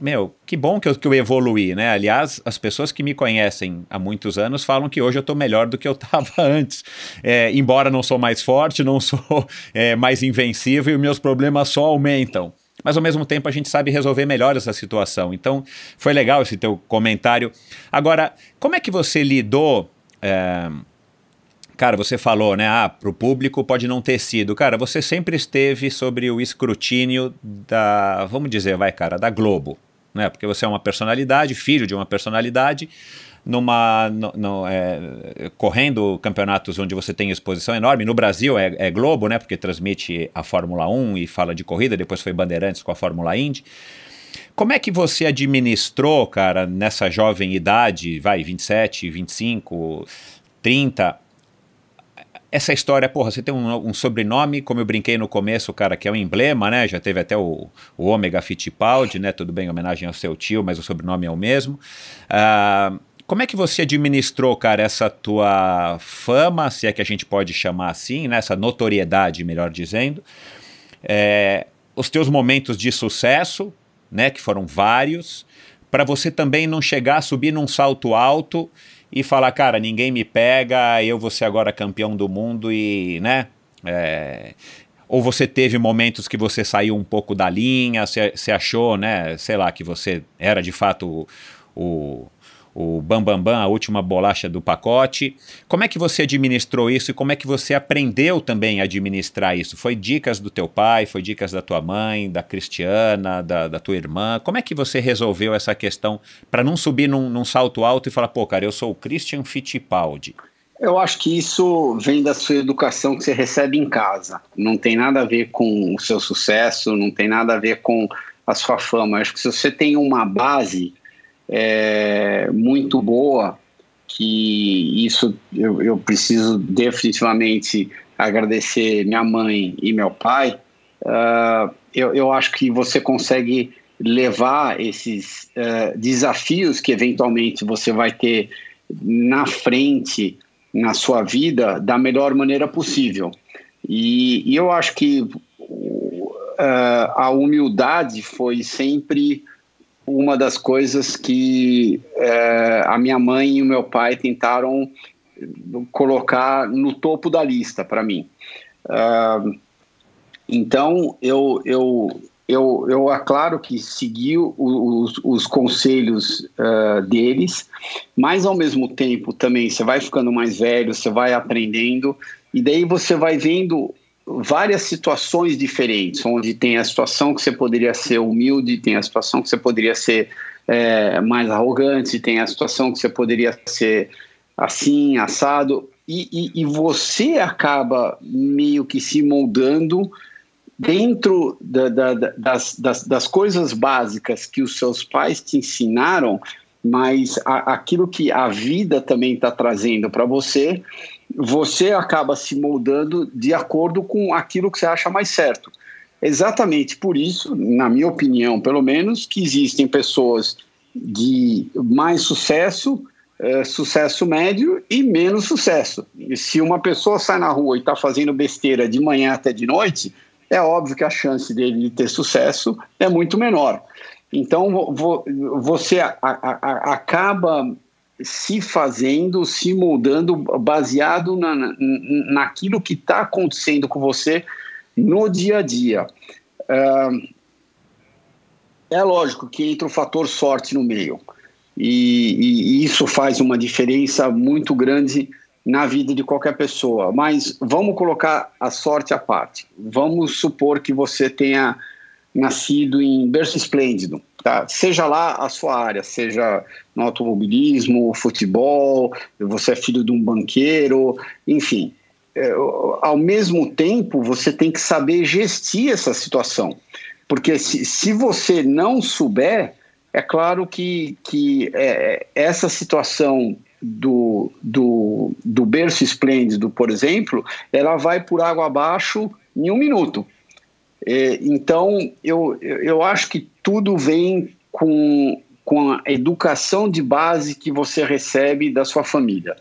meu, que bom que eu, que eu evoluí, né? Aliás, as pessoas que me conhecem há muitos anos falam que hoje eu estou melhor do que eu estava antes. É, embora não sou mais forte, não sou é, mais invencível e meus problemas só aumentam. Mas ao mesmo tempo a gente sabe resolver melhor essa situação. Então foi legal esse teu comentário. Agora, como é que você lidou? É, cara, você falou, né? Ah, para o público pode não ter sido. Cara, você sempre esteve sobre o escrutínio da, vamos dizer, vai, cara, da Globo, né? Porque você é uma personalidade, filho de uma personalidade, numa no, no, é, correndo campeonatos onde você tem exposição enorme. No Brasil é, é, Globo, né? Porque transmite a Fórmula 1 e fala de corrida. Depois foi Bandeirantes com a Fórmula Indy. Como é que você administrou, cara, nessa jovem idade, vai, 27, 25, 30, essa história, porra, você tem um, um, sobrenome, como eu brinquei no começo, cara, que é um emblema, né? Já teve até o, o Ômega Fittipaldi, né? Tudo bem, homenagem ao seu tio, mas o sobrenome é o mesmo. Uh, como é que você administrou, cara, essa tua fama, se é que a gente pode chamar assim, né? Essa notoriedade, melhor dizendo. É, os teus momentos de sucesso, né? Que foram vários, para você também não chegar a subir num salto alto e falar, cara, ninguém me pega, eu vou ser agora campeão do mundo e, né? É, ou você teve momentos que você saiu um pouco da linha, você achou, né, sei lá, que você era de fato o, o o Bambambam, Bam Bam, a última bolacha do pacote. Como é que você administrou isso e como é que você aprendeu também a administrar isso? Foi dicas do teu pai, foi dicas da tua mãe, da Cristiana, da, da tua irmã? Como é que você resolveu essa questão para não subir num, num salto alto e falar, pô, cara, eu sou o Christian Fittipaldi? Eu acho que isso vem da sua educação que você recebe em casa. Não tem nada a ver com o seu sucesso, não tem nada a ver com a sua fama. Eu acho que se você tem uma base é, muito boa, que isso eu, eu preciso definitivamente agradecer minha mãe e meu pai. Uh, eu, eu acho que você consegue levar esses uh, desafios que eventualmente você vai ter na frente na sua vida da melhor maneira possível. E, e eu acho que uh, a humildade foi sempre uma das coisas que é, a minha mãe e o meu pai tentaram colocar no topo da lista para mim. Uh, então, eu, eu, eu, eu, é claro que segui os, os conselhos uh, deles, mas ao mesmo tempo também você vai ficando mais velho, você vai aprendendo, e daí você vai vendo várias situações diferentes, onde tem a situação que você poderia ser humilde, tem a situação que você poderia ser é, mais arrogante, tem a situação que você poderia ser assim, assado, e, e, e você acaba meio que se moldando dentro da, da, das, das, das, coisas básicas que os seus pais te ensinaram, mas a, aquilo que a vida também está trazendo para você você acaba se moldando de acordo com aquilo que você acha mais certo. Exatamente por isso, na minha opinião, pelo menos, que existem pessoas de mais sucesso, é, sucesso médio e menos sucesso. E se uma pessoa sai na rua e está fazendo besteira de manhã até de noite, é óbvio que a chance dele de ter sucesso é muito menor. Então, você acaba se fazendo, se moldando, baseado na, na, naquilo que está acontecendo com você no dia a dia. Uh, é lógico que entra o fator sorte no meio, e, e, isso faz uma diferença muito grande na vida de qualquer pessoa. Mas vamos colocar a sorte à parte. Vamos supor que você tenha nascido em berço esplêndido, tá? Seja lá a sua área, seja no automobilismo, futebol, você é filho de um banqueiro, enfim. É, ao mesmo tempo, você tem que saber gestir essa situação. Porque se, se você não souber, é claro que, que é, essa situação do, do, do berço esplêndido, por exemplo, ela vai por água abaixo em um minuto. É, então, eu, eu acho que tudo vem com, com a educação de base que você recebe da sua família.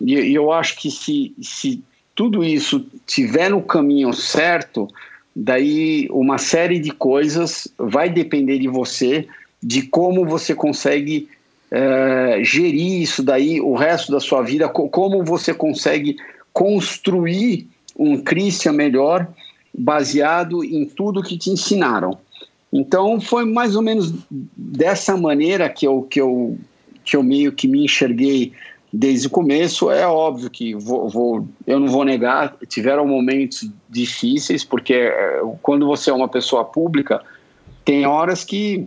E, eu acho que se, se tudo isso tiver no caminho certo, daí uma série de coisas vai depender de você, de como você consegue é, gerir isso daí o resto da sua vida, como você consegue construir um Christian melhor baseado em tudo que te ensinaram. Então foi mais ou menos dessa maneira que eu, que eu, que eu meio que me enxerguei desde o começo. É óbvio que vou, vou, eu não vou negar, tiveram momentos difíceis, porque é, quando você é uma pessoa pública, tem horas que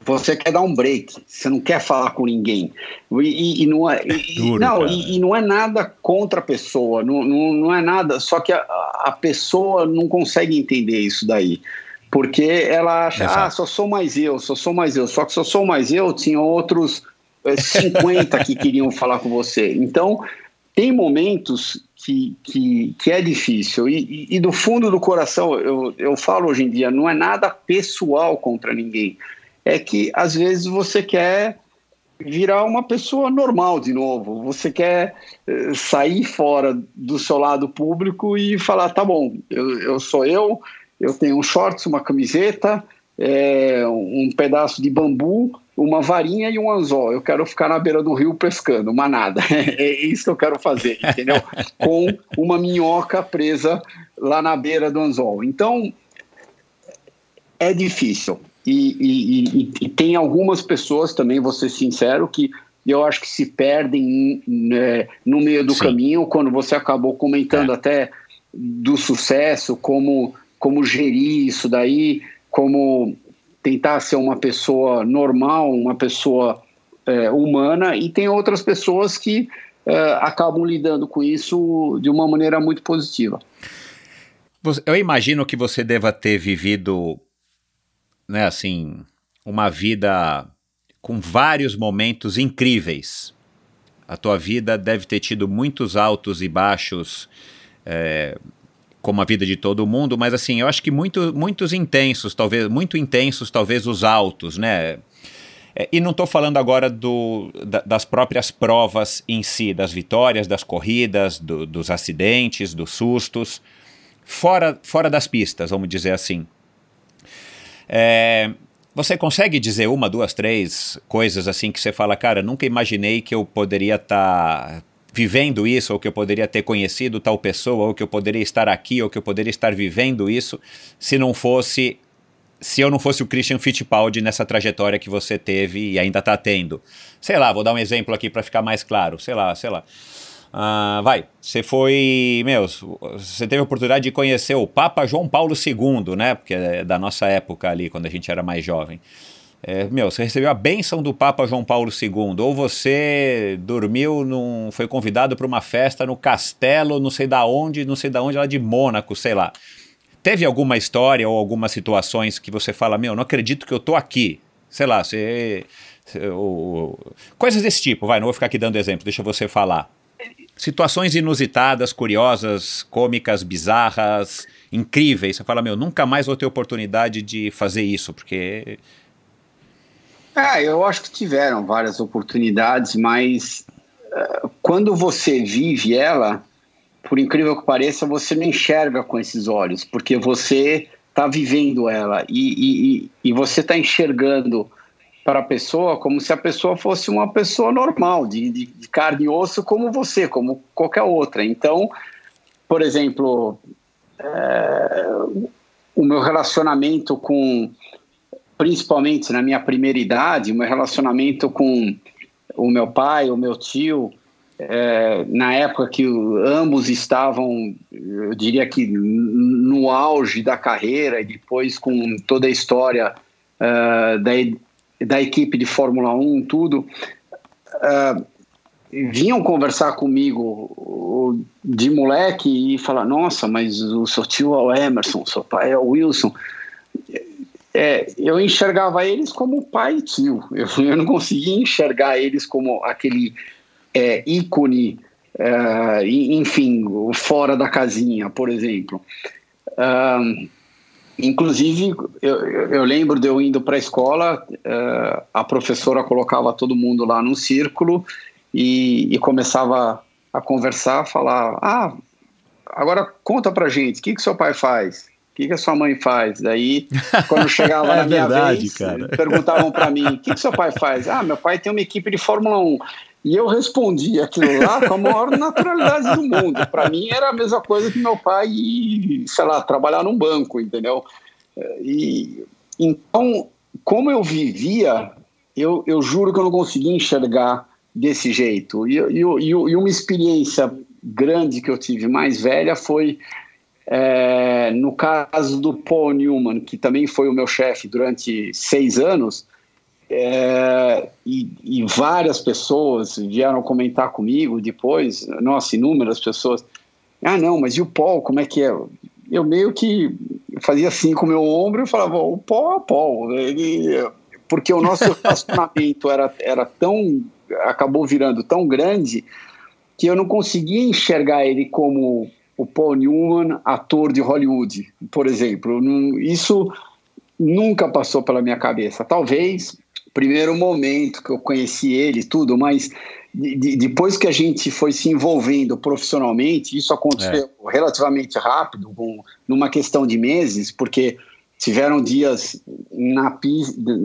você quer dar um break, você não quer falar com ninguém. E, e não, é, e, Duro, não, e, e, não é nada contra a pessoa, não, não, não é nada, só que a, a, pessoa não consegue entender isso daí. Porque ela acha, Exato. ah, só sou mais eu, só sou mais eu. Só que só sou mais eu, tinha outros 50 é, que queriam falar com você. Então, tem momentos que, que, que é difícil. E, e, do fundo do coração, eu, eu falo hoje em dia, não é nada pessoal contra ninguém é que às vezes você quer virar uma pessoa normal de novo. Você quer eh, sair fora do seu lado público e falar: tá bom, eu, eu sou eu, eu tenho um shorts, uma camiseta, é, um pedaço de bambu, uma varinha e um anzol. Eu quero ficar na beira do rio pescando, uma nada. É isso que eu quero fazer, entendeu? Com uma minhoca presa lá na beira do anzol. Então, é difícil. E, e, e, tem algumas pessoas também, vou ser sincero, que eu acho que se perdem né, no meio do Sim. caminho, quando você acabou comentando é. até do sucesso, como, como gerir isso daí, como tentar ser uma pessoa normal, uma pessoa é, humana, e tem outras pessoas que é, acabam lidando com isso de uma maneira muito positiva. Eu imagino que você deva ter vivido né, assim, uma vida com vários momentos incríveis. A tua vida deve ter tido muitos altos e baixos, é, como a vida de todo mundo, mas assim, eu acho que muito, muitos intensos, talvez, muito intensos, talvez os altos, né? É, e não estou falando agora do, da, das próprias provas em si, das vitórias, das corridas, do, dos acidentes, dos sustos, fora, fora das pistas, vamos dizer assim. É, você consegue dizer uma, duas, três coisas assim que você fala, cara, nunca imaginei que eu poderia estar tá vivendo isso, ou que eu poderia ter conhecido tal pessoa, ou que eu poderia estar aqui, ou que eu poderia estar vivendo isso, se não fosse. Se eu não fosse o Christian Fittipaldi nessa trajetória que você teve e ainda está tendo. Sei lá, vou dar um exemplo aqui para ficar mais claro. Sei lá, sei lá. Uh, vai, você foi, meu, você teve a oportunidade de conhecer o Papa João Paulo II, né? Porque é da nossa época ali, quando a gente era mais jovem. É, meu, você recebeu a bênção do Papa João Paulo II, ou você dormiu, num, foi convidado para uma festa no castelo, não sei da onde, não sei da onde, lá de Mônaco, sei lá. Teve alguma história ou algumas situações que você fala, meu, não acredito que eu tô aqui. Sei lá, você. coisas desse tipo, vai, não vou ficar aqui dando exemplo, deixa você falar situações inusitadas, curiosas, cômicas, bizarras, incríveis. Você fala, meu, nunca mais vou ter oportunidade de fazer isso, porque. É, eu acho que tiveram várias oportunidades, mas uh, quando você vive ela, por incrível que pareça, você não enxerga com esses olhos, porque você está vivendo ela e, e, e você está enxergando para a pessoa como se a pessoa fosse uma pessoa normal, de, de, de, carne e osso, como você, como qualquer outra. Então, por exemplo, é, o meu relacionamento com, principalmente na minha primeira idade, o meu relacionamento com o meu pai, o meu tio, é, na época que ambos estavam, eu diria que no auge da carreira e depois com toda a história uh, da, da equipe de Fórmula 1, tudo, uh, vinham conversar comigo de moleque e falar: Nossa, mas o seu tio é o Emerson, seu pai é o Wilson. É, eu enxergava eles como pai e tio. Eu, eu não conseguia enxergar eles como aquele é, ícone, é, enfim, fora da casinha, por exemplo. Um, inclusive, eu, eu, lembro de eu indo para a escola, uh, a professora colocava todo mundo lá num círculo e, e começava a conversar, falar: Ah, agora conta pra gente, o que, que seu pai faz? O que, que a sua mãe faz? Daí, quando chegava é na minha verdade, vez, cara. perguntavam para mim: O que, que seu pai faz? Ah, meu pai tem uma equipe de Fórmula 1. E eu respondi aquilo lá com a maior naturalidade do mundo. Para mim era a mesma coisa que meu pai sei lá, trabalhar num banco, entendeu? E, então, como eu vivia, eu, eu juro que eu não conseguia enxergar desse jeito. E, e, e, e uma experiência grande que eu tive mais velha foi é, no caso do Paul Newman, que também foi o meu chefe durante seis anos, é, e, e, várias pessoas vieram comentar comigo depois, nossa, inúmeras pessoas. Ah, não, mas e o Paul, como é que é? Eu meio que fazia assim com o meu ombro e falava, o Paul é o Paul. Ele, porque o nosso relacionamento era, era tão. acabou virando tão grande que eu não conseguia enxergar ele como o Paul Newman, ator de Hollywood, por exemplo. Isso nunca passou pela minha cabeça. Talvez primeiro momento que eu conheci ele tudo, mas de, de, depois que a gente foi se envolvendo profissionalmente, isso aconteceu é. relativamente rápido, com, numa questão de meses, porque tiveram dias na,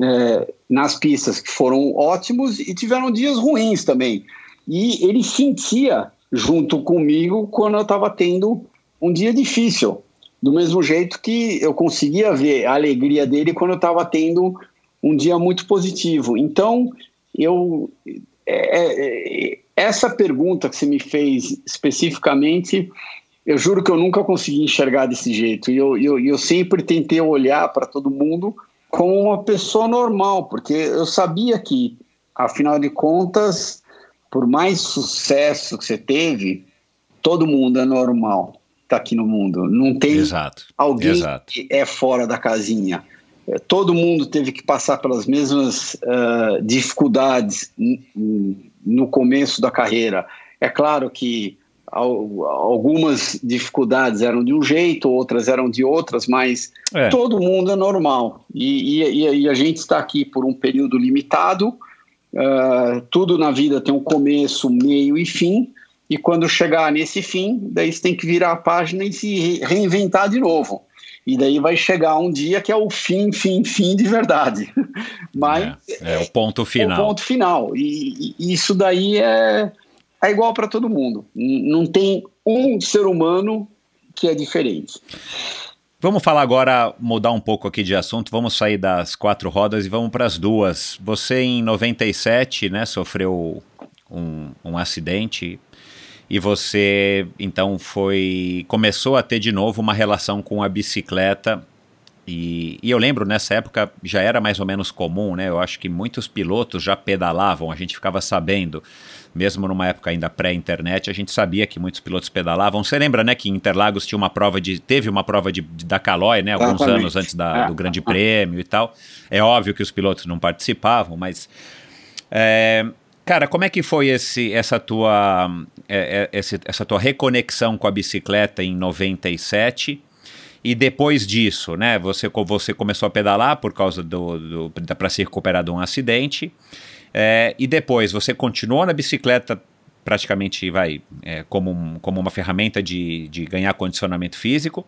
é, nas pistas que foram ótimos e tiveram dias ruins também. E ele sentia junto comigo quando eu estava tendo um dia difícil. Do mesmo jeito que eu conseguia ver a alegria dele quando eu estava tendo um dia muito positivo. Então, eu é, é, essa pergunta que você me fez especificamente, eu juro que eu nunca consegui enxergar desse jeito. E eu, eu, eu sempre tentei olhar para todo mundo como uma pessoa normal, porque eu sabia que, afinal de contas, por mais sucesso que você teve, todo mundo é normal tá aqui no mundo. Não tem Exato. alguém Exato. que é fora da casinha. É, todo mundo teve que passar pelas mesmas uh, dificuldades no começo da carreira. É claro que algumas dificuldades eram de um jeito, outras eram de outras, mas é. todo mundo é normal. E, e, e, a gente está aqui por um período limitado. Uh, tudo na vida tem um começo, meio e fim. E quando chegar nesse fim, daí você tem que virar a página e se reinventar de novo. E daí vai chegar um dia que é o fim, fim, fim de verdade. Mas é, é o ponto final. É o ponto final. E, e isso daí é, é igual para todo mundo. Não tem um ser humano que é diferente. Vamos falar agora, mudar um pouco aqui de assunto, vamos sair das quatro rodas e vamos para as duas. Você em 97, né, sofreu um, um acidente e você então foi começou a ter de novo uma relação com a bicicleta e, e, eu lembro nessa época já era mais ou menos comum, né? Eu acho que muitos pilotos já pedalavam, a gente ficava sabendo, mesmo numa época ainda pré-internet, a gente sabia que muitos pilotos pedalavam. Você lembra, né, que em Interlagos tinha uma prova de. teve uma prova de, de da Calói, né? Alguns Exatamente. anos antes da, do Grande Prêmio e tal. É óbvio que os pilotos não participavam, mas. É, Cara, como é que foi esse, essa, tua, é, é, essa tua reconexão com a bicicleta em 97? E depois disso, né? Você, você começou a pedalar por causa do, do para se recuperar de um acidente. É, e depois você continuou na bicicleta praticamente vai é, como, um, como uma ferramenta de, de ganhar condicionamento físico.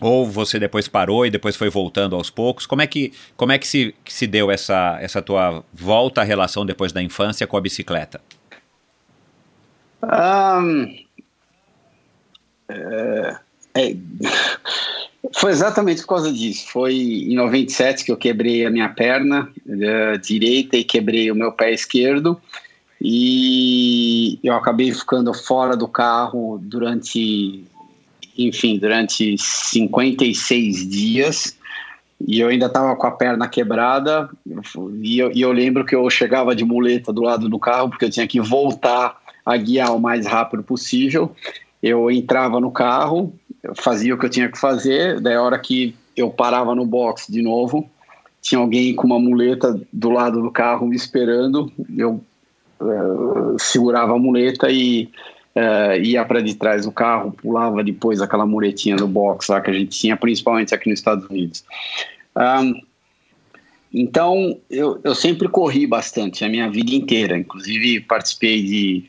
Ou você depois parou e depois foi voltando aos poucos? Como é que, como é que, se, que se deu essa, essa tua volta à relação depois da infância com a bicicleta? Um, é, é, foi exatamente por causa disso. Foi em 97 que eu quebrei a minha perna uh, direita e quebrei o meu pé esquerdo. E, eu acabei ficando fora do carro durante, enfim, durante 56 dias e eu ainda estava com a perna quebrada e eu, e eu, lembro que eu chegava de muleta do lado do carro porque eu tinha que voltar a guiar o mais rápido possível. Eu entrava no carro, fazia o que eu tinha que fazer, daí a hora que eu parava no box de novo, tinha alguém com uma muleta do lado do carro me esperando, eu uh, segurava a muleta e uh, ia para de trás do carro, pulava depois aquela muletinha no box lá que a gente tinha, principalmente aqui nos Estados Unidos. Um, então, eu, eu sempre corri bastante a minha vida inteira, inclusive participei de,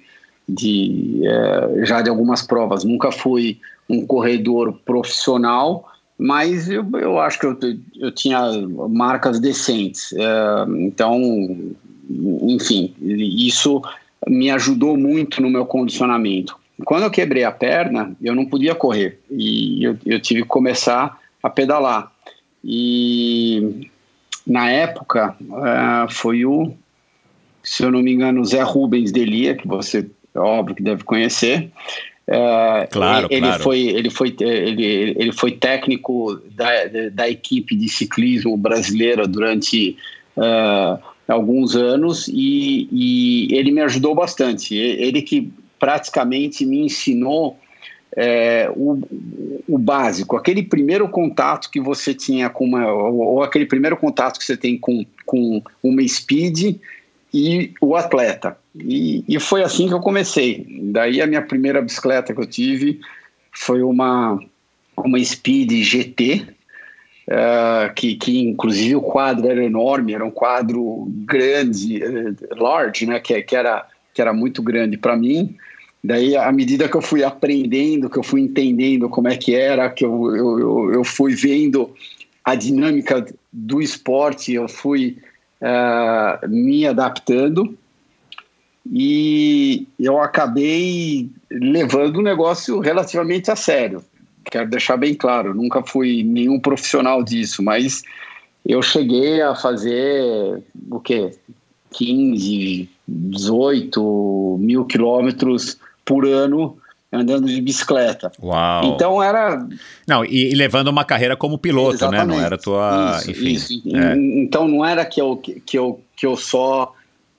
de uh, já de algumas provas. Nunca fui um corredor profissional, mas eu, eu acho que eu, eu tinha marcas decentes. Uh, então, enfim, isso me ajudou muito no meu condicionamento. Quando eu quebrei a perna, eu não podia correr e eu, eu tive que começar a pedalar. E na época uh, foi o, se eu não me engano, Zé Rubens Delia, que você é óbvio que deve conhecer. Uh, claro, ele, claro. Foi, ele, foi, ele, ele foi técnico da, da equipe de ciclismo brasileira durante uh, alguns anos e, e, ele me ajudou bastante. Ele que praticamente me ensinou é, o, o, básico, aquele primeiro contato que você tinha com uma, ou, ou, aquele primeiro contato que você tem com, com uma speed e o atleta. E, e foi assim que eu comecei. Daí a minha primeira bicicleta que eu tive foi uma, uma Speed GT, uh, é, que, que inclusive o quadro era enorme, era um quadro grande, uh, large, né, que, que, era, que era muito grande para mim. Daí, à medida que eu fui aprendendo, que eu fui entendendo como é que era, que eu, eu, eu fui vendo a dinâmica do esporte, eu fui uh, me adaptando e eu acabei levando o negócio relativamente a sério. Quero deixar bem claro, nunca fui nenhum profissional disso, mas eu cheguei a fazer o quê? 15, 18 mil quilômetros por ano andando de bicicleta. Uau. Então era. Não, e, e levando uma carreira como piloto, Exatamente. né? Não era tua. Isso, enfim. Isso. É. Então não era que eu, que, eu, que eu só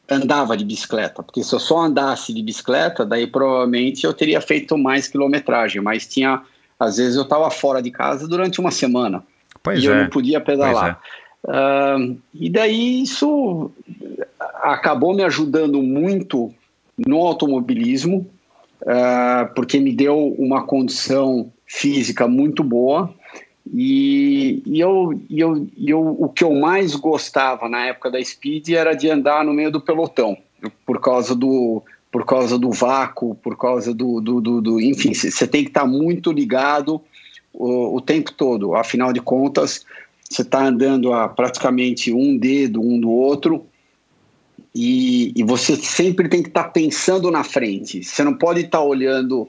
andava de bicicleta, porque se eu só andasse de bicicleta, daí provavelmente eu teria feito mais quilometragem, mas tinha. Às vezes eu estava fora de casa durante uma semana. Pois e é. eu não podia pedalar. Uh, e daí isso acabou me ajudando muito no automobilismo, uh, porque me deu uma condição física muito boa. E, e, eu, e eu, e eu, o que eu mais gostava na época da Speed era de andar no meio do pelotão, por causa do, por causa do vácuo, por causa do. do, do, do enfim, você tem que estar muito ligado o, o tempo todo. Afinal de contas, você está andando a praticamente um dedo um do outro e, e você sempre tem que estar tá pensando na frente. Você não pode estar tá olhando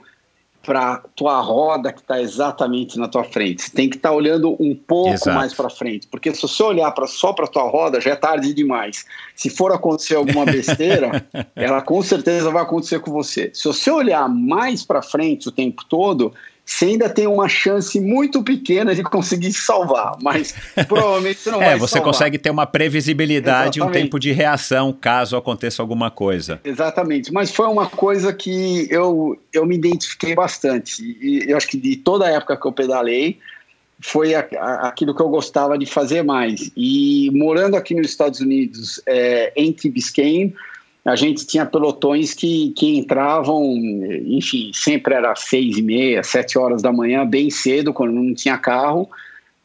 para tua roda que está exatamente na tua frente. Você tem que estar tá olhando um pouco Exato. mais para frente, porque se você olhar pra, só para tua roda já é tarde demais. Se for acontecer alguma besteira, ela com certeza vai acontecer com você. Se você olhar mais para frente o tempo todo, você ainda tem uma chance muito pequena de conseguir salvar, mas provavelmente você não é, vai você salvar. consegue ter uma previsibilidade e um tempo de reação caso aconteça alguma coisa. Exatamente, mas foi uma coisa que eu, eu me identifiquei bastante. E eu acho que de toda a época que eu pedalei, foi a, a, aquilo que eu gostava de fazer mais. E morando aqui nos Estados Unidos, é, em Key Biscayne, a gente tinha pelotões que, que entravam, enfim, sempre era seis e meia, sete horas da manhã, bem cedo, quando não tinha carro,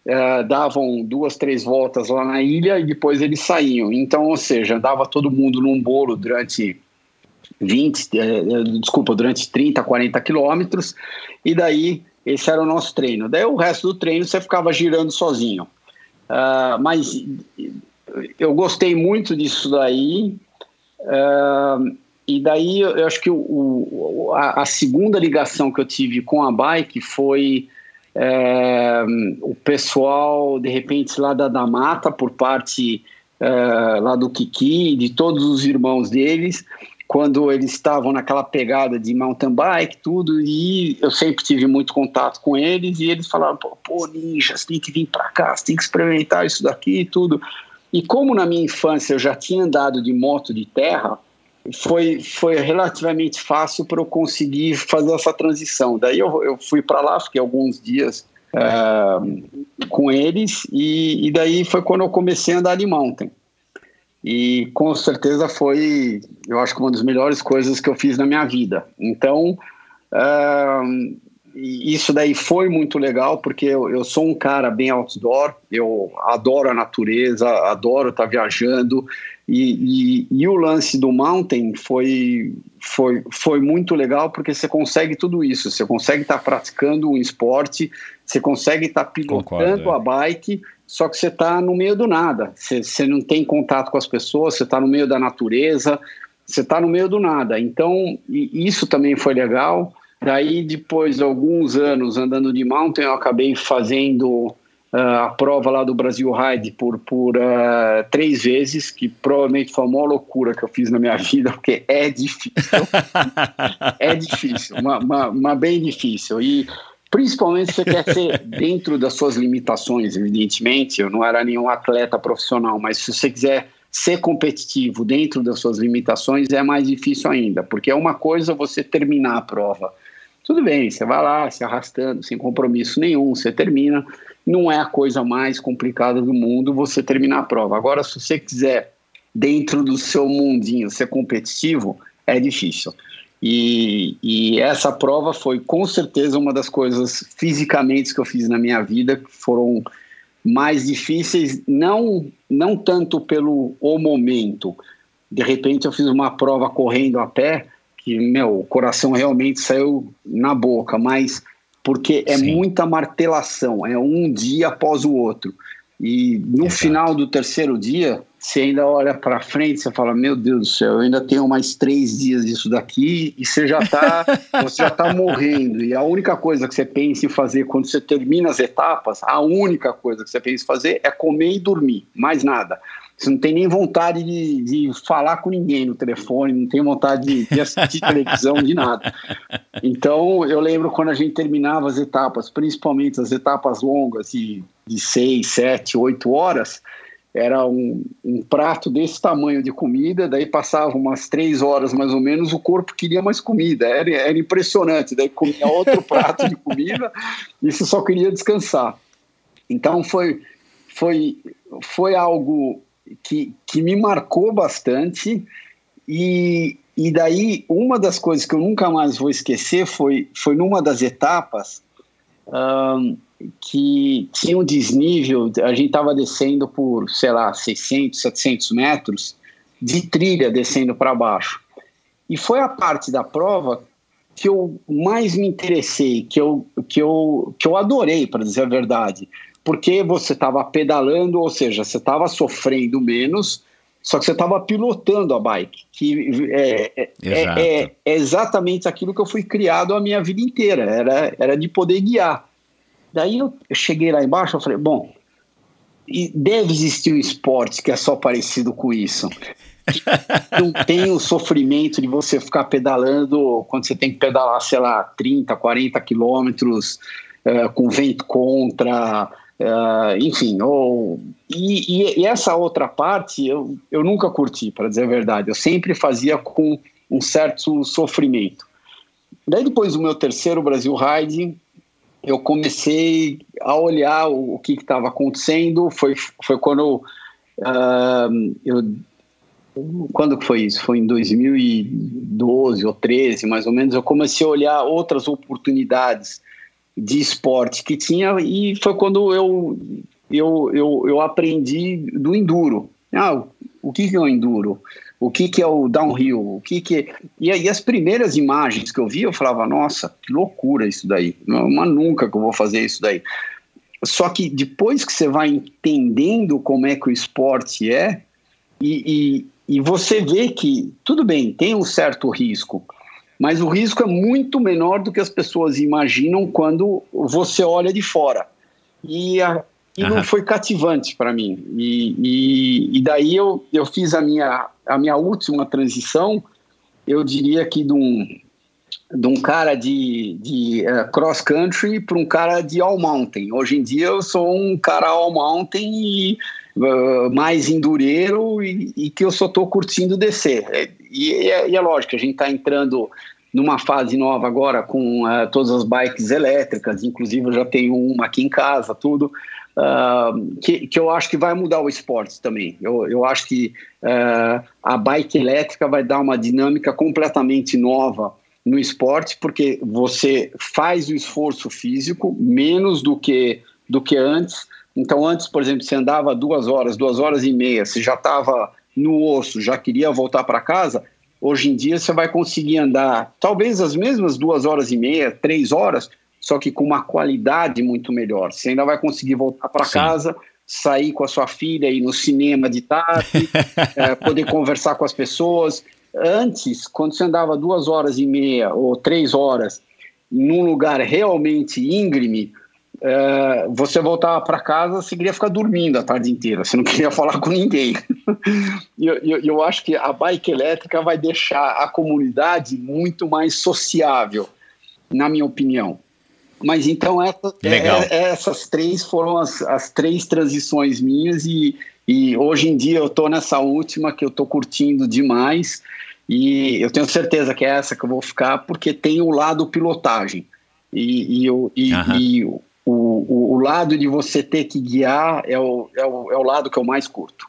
uh, davam duas, três voltas lá na ilha e depois eles saíam. Então, ou seja, andava todo mundo num bolo durante 20, uh, eh, desculpa, durante 30, 40 quilômetros, e daí esse era o nosso treino. Daí o resto do treino você ficava girando sozinho. Uh, mas eu gostei muito disso daí, Uh, e daí eu acho que o, o a, a, segunda ligação que eu tive com a bike foi é, o pessoal, de repente, lá da, da mata, por parte é, lá do Kiki, de todos os irmãos deles, quando eles estavam naquela pegada de mountain bike, tudo, e eu sempre tive muito contato com eles, e eles falaram, pô, pô ninja, você tem que vir para cá, você tem que experimentar isso daqui e tudo. E como na minha infância eu já tinha andado de moto de terra, foi, foi relativamente fácil para eu conseguir fazer essa transição. Daí eu, eu fui para lá, fiquei alguns dias uh, com eles, e, e daí foi quando eu comecei a andar de mountain. E com certeza foi, eu acho que uma das melhores coisas que eu fiz na minha vida. Então, uh, isso daí foi muito legal, porque eu, eu, sou um cara bem outdoor, eu adoro a natureza, adoro estar viajando, e, e, e, o lance do mountain foi, foi, foi muito legal, porque você consegue tudo isso, você consegue estar praticando um esporte, você consegue estar pilotando Concordo, é. a bike, só que você está no meio do nada, você, você não tem contato com as pessoas, você está no meio da natureza, você está no meio do nada, então isso também foi legal, Daí, depois de alguns anos andando de mountain, eu acabei fazendo uh, a prova lá do Brasil Ride por, por uh, três vezes, que provavelmente foi a maior loucura que eu fiz na minha vida, porque é difícil. é difícil, uma, uma, uma bem difícil. E principalmente se você quer ser dentro das suas limitações, evidentemente. Eu não era nenhum atleta profissional, mas se você quiser ser competitivo dentro das suas limitações é mais difícil ainda, porque é uma coisa você terminar a prova. Tudo bem, você vai lá se arrastando, sem compromisso nenhum, você termina. Não é a coisa mais complicada do mundo você terminar a prova. Agora, se você quiser, dentro do seu mundinho, ser competitivo, é difícil. E, e, essa prova foi com certeza uma das coisas fisicamente que eu fiz na minha vida que foram mais difíceis, não, não tanto pelo o momento. De repente eu fiz uma prova correndo a pé que, meu, o coração realmente saiu na boca, mas porque é Sim. muita martelação, é um dia após o outro. E no Exato. final do terceiro dia, você ainda olha para frente, você fala: Meu Deus do céu, eu ainda tenho mais três dias disso daqui, e você já está você já tá morrendo. E a única coisa que você pensa em fazer quando você termina as etapas, a única coisa que você pensa em fazer é comer e dormir, mais nada. Você não tem nem vontade de, de falar com ninguém no telefone, não tem vontade de, de assistir televisão, de nada. Então, eu lembro quando a gente terminava as etapas, principalmente as etapas longas de, de seis, sete, oito horas, era um, um, prato desse tamanho de comida, daí passava umas três horas mais ou menos, o corpo queria mais comida, era, era impressionante, daí comia outro prato de comida e você só queria descansar. Então foi, foi, foi algo que, que me marcou bastante. E, e daí, uma das coisas que eu nunca mais vou esquecer foi, foi numa das etapas um, que tinha um desnível, a gente estava descendo por, sei lá, 600, 700 metros de trilha descendo para baixo. E foi a parte da prova que eu mais me interessei, que eu, que eu, que eu adorei, para dizer a verdade porque você estava pedalando, ou seja, você estava sofrendo menos, só que você estava pilotando a bike, que é, é, é, é, exatamente aquilo que eu fui criado a minha vida inteira, era, era de poder guiar. Daí eu, eu cheguei lá embaixo e falei, bom, deve existir um esporte que é só parecido com isso. não tem o sofrimento de você ficar pedalando quando você tem que pedalar, sei lá, 30, 40 quilômetros uh, com vento contra, Uh, enfim, ou, e, e, essa outra parte eu, eu nunca curti, para dizer a verdade. Eu sempre fazia com um certo sofrimento. Daí, depois do meu terceiro Brasil Ride, eu comecei a olhar o, o que estava acontecendo. Foi, foi quando uh, eu. Quando foi isso? Foi em 2012 ou 13, mais ou menos. Eu comecei a olhar outras oportunidades de esporte que tinha e foi quando eu, eu, eu, eu aprendi do enduro. Ah, o que, que é o enduro? O que, que é o downhill? O que, que é... e aí as primeiras imagens que eu vi, eu falava, nossa, que loucura isso daí. Mas nunca que eu vou fazer isso daí. Só que depois que você vai entendendo como é que o esporte é, e, e, e você vê que, tudo bem, tem um certo risco, mas o risco é muito menor do que as pessoas imaginam quando você olha de fora. E, a, uhum. não foi cativante para mim. E, e, e, daí eu, eu fiz a minha, a minha última transição. eu diria que de um, de um cara de, de uh, cross country para um cara de all mountain. Hoje em dia eu sou um cara all mountain e uh, mais endureiro e, e, que eu só estou curtindo descer. É, e, e, é, e, é, lógico, a gente está entrando numa fase nova agora com uh, todas as bikes elétricas, inclusive eu já tenho uma aqui em casa, tudo. Uh, que, que eu acho que vai mudar o esporte também. Eu, eu acho que uh, a bike elétrica vai dar uma dinâmica completamente nova no esporte, porque você faz o esforço físico menos do que, do que antes. Então, antes, por exemplo, você andava duas horas, duas horas e meia, você já estava no osso, já queria voltar para casa. Hoje em dia, você vai conseguir andar talvez as mesmas duas horas e meia, três horas, só que com uma qualidade muito melhor. Você ainda vai conseguir voltar para casa, sair com a sua filha, ir no cinema de tarde, é, poder conversar com as pessoas. Antes, quando você andava duas horas e meia ou três horas num lugar realmente íngreme, é, você voltava para casa, você queria ficar dormindo a tarde inteira, você não queria falar com ninguém. E eu, eu, eu, acho que a bike elétrica vai deixar a comunidade muito mais sociável, na minha opinião. Mas então essa, é, é, essas três foram as, as três transições minhas e, e hoje em dia eu estou nessa última que eu estou curtindo demais e eu tenho certeza que é essa que eu vou ficar porque tem o lado pilotagem e, e, e, e o, o, o, lado de você ter que guiar é o, é o, é o lado que eu mais curto.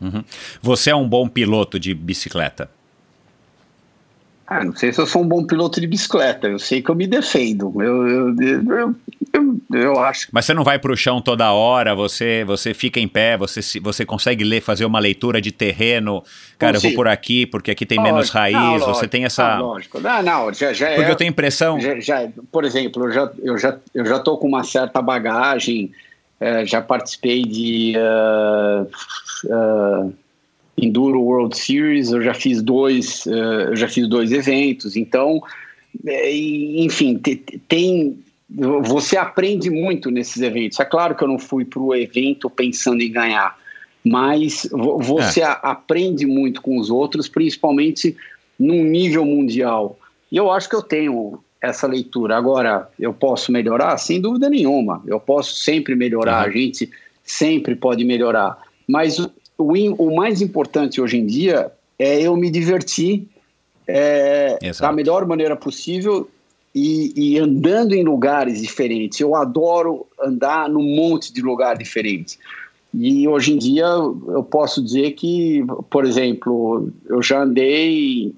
Uhum. Você é um bom piloto de bicicleta? Ah, não sei se eu sou um bom piloto de bicicleta, eu sei que eu me defendo. Eu, eu, eu, eu, eu acho. Mas você não vai para o chão toda hora, você você fica em pé, você, você consegue ler, fazer uma leitura de terreno. Cara, eu vou por aqui porque aqui tem lógico, menos raiz. Não, você tem essa. Não, lógico. Não, não, já, já Porque é, eu tenho impressão. Já, já, por exemplo, eu já, eu, já, eu já tô com uma certa bagagem, é, já participei de. Uh, uh, Enduro World Series, eu já fiz dois, uh, eu já fiz dois eventos, então, é, enfim, tem, você aprende muito nesses eventos. É claro que eu não fui para o evento pensando em ganhar, mas você é. aprende muito com os outros, principalmente num nível mundial. E eu acho que eu tenho essa leitura. Agora, eu posso melhorar? Sem dúvida nenhuma. Eu posso sempre melhorar, uhum. a gente sempre pode melhorar. Mas o, o mais importante hoje em dia é eu me divertir é, da melhor maneira possível e, e, andando em lugares diferentes. Eu adoro andar num monte de lugares diferentes. E hoje em dia eu posso dizer que, por exemplo, eu já andei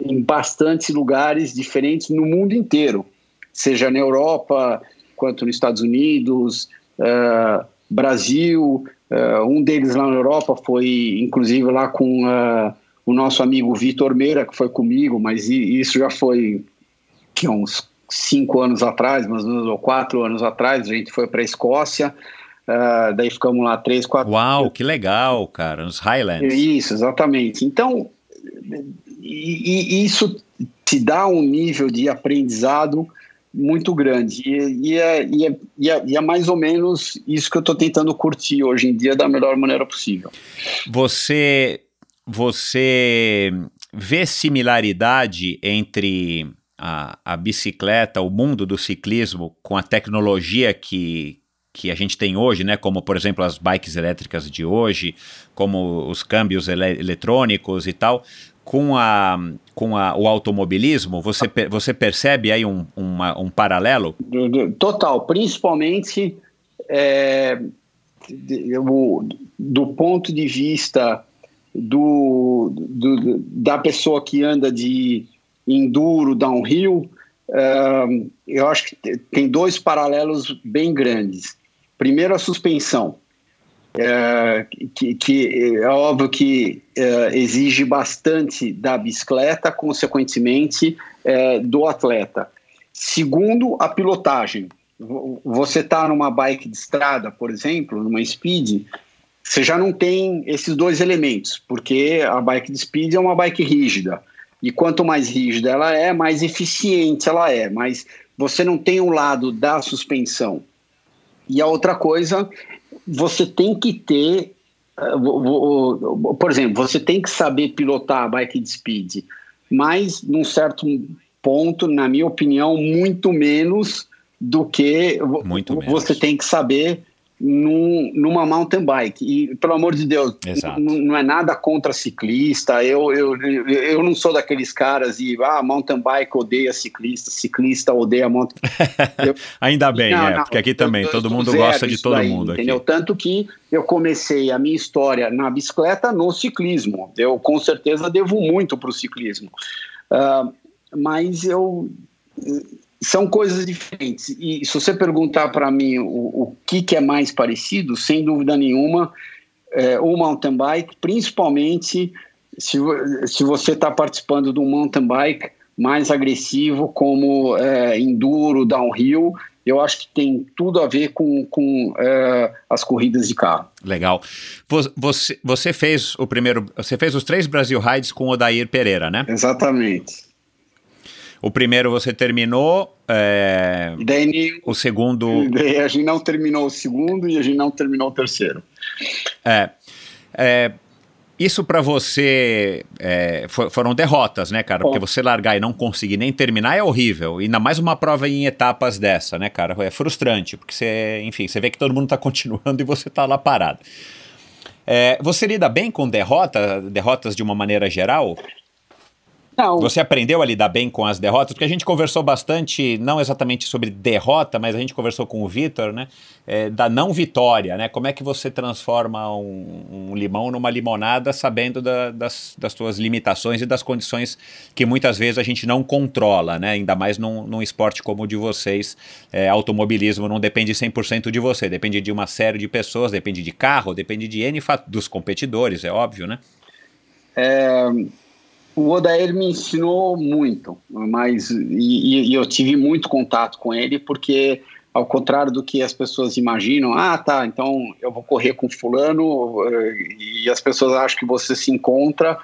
em bastantes lugares diferentes no mundo inteiro, seja na Europa, quanto nos Estados Unidos, uh, Brasil, Uh, um deles lá na Europa foi, inclusive, lá com uh, o nosso amigo Vitor Meira, que foi comigo, mas isso já foi que, uns cinco anos atrás, mais ou quatro anos atrás, a gente foi para a Escócia, uh, daí ficamos lá três, quatro... Uau, que legal, cara, nos Highlands. Isso, exatamente. Então, e, e isso te dá um nível de aprendizado muito grande. E, é, e, é, e, é, e, é, mais ou menos isso que eu estou tentando curtir hoje em dia da melhor maneira possível. Você, você vê similaridade entre a, a bicicleta, o mundo do ciclismo, com a tecnologia que, que a gente tem hoje, né? Como, por exemplo, as bikes elétricas de hoje, como os câmbios ele eletrônicos e tal com, a, com a, o automobilismo? Você, você percebe aí um, uma, um paralelo? Total, principalmente é, do, do ponto de vista do, do, da pessoa que anda de enduro, downhill, eu acho que tem dois paralelos bem grandes. Primeiro, a suspensão que, que, é óbvio que é, exige bastante da bicicleta, consequentemente é, do atleta. Segundo, a pilotagem. Você está numa bike de estrada, por exemplo, numa speed, você já não tem esses dois elementos, porque a bike de speed é uma bike rígida. E quanto mais rígida ela é, mais eficiente ela é. Mas você não tem o lado da suspensão. E a outra coisa você tem que ter por exemplo, você tem que saber pilotar a bike de speed, mas num certo ponto, na minha opinião, muito menos do que muito você menos. tem que saber num, numa mountain bike. E, pelo amor de Deus, não é nada contra ciclista. Eu, eu, eu não sou daqueles caras e, ah, mountain bike odeia ciclista, ciclista odeia mountain eu, Ainda bem, não, é, não, porque aqui também eu, todo mundo gosta de todo daí, mundo. Entendeu? Aqui. Tanto que eu comecei a minha história na bicicleta no ciclismo. Eu, com certeza, devo muito para o ciclismo. Uh, mas eu são coisas diferentes. E se você perguntar para mim o, o que, que, é mais parecido, sem dúvida nenhuma, é, o mountain bike, principalmente se, se você está participando de um mountain bike mais agressivo, como é, enduro, downhill, eu acho que tem tudo a ver com, com é, as corridas de carro. Legal. Você, você fez o primeiro, você fez os três Brasil Rides com o Odair Pereira, né? Exatamente. O primeiro você terminou, é... daí, o segundo... Daí a gente não terminou o segundo e a gente não terminou o terceiro. É, é isso para você é, for, foram derrotas, né, cara? Bom. Porque você largar e não conseguir nem terminar é horrível. Ainda mais uma prova em etapas dessa, né, cara? É frustrante, porque você, enfim, você vê que todo mundo tá continuando e você tá lá parado. É, você lida bem com derrota, derrotas de uma maneira geral? Não. Você aprendeu a lidar bem com as derrotas? Porque a gente conversou bastante, não exatamente sobre derrota, mas a gente conversou com o Vitor, né? É, da não vitória, né? Como é que você transforma um, um limão numa limonada sabendo da, das, das suas limitações e das condições que muitas vezes a gente não controla, né? Ainda mais num, num esporte como o de vocês. É, automobilismo não depende 100% de você, depende de uma série de pessoas, depende de carro, depende de N dos competidores, é óbvio, né? É o Odair me ensinou muito, mas e, e, eu tive muito contato com ele porque ao contrário do que as pessoas imaginam, ah, tá, então eu vou correr com fulano e as pessoas acham que você se encontra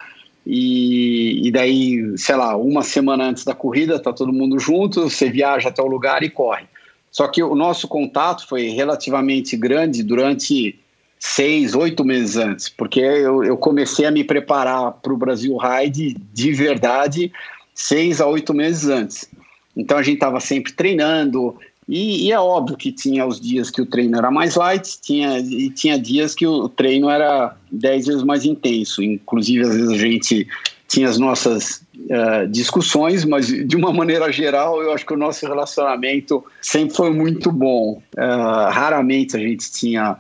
e, e daí, sei lá, uma semana antes da corrida tá todo mundo junto, você viaja até o lugar e corre. Só que o nosso contato foi relativamente grande durante seis, oito meses antes, porque eu, eu comecei a me preparar para o Brasil Ride de verdade seis a oito meses antes. Então a gente estava sempre treinando, e, e, é óbvio que tinha os dias que o treino era mais light, tinha, e tinha dias que o treino era dez vezes mais intenso. Inclusive, às vezes a gente tinha as nossas uh, discussões, mas de uma maneira geral, eu acho que o nosso relacionamento sempre foi muito bom. Uh, raramente a gente tinha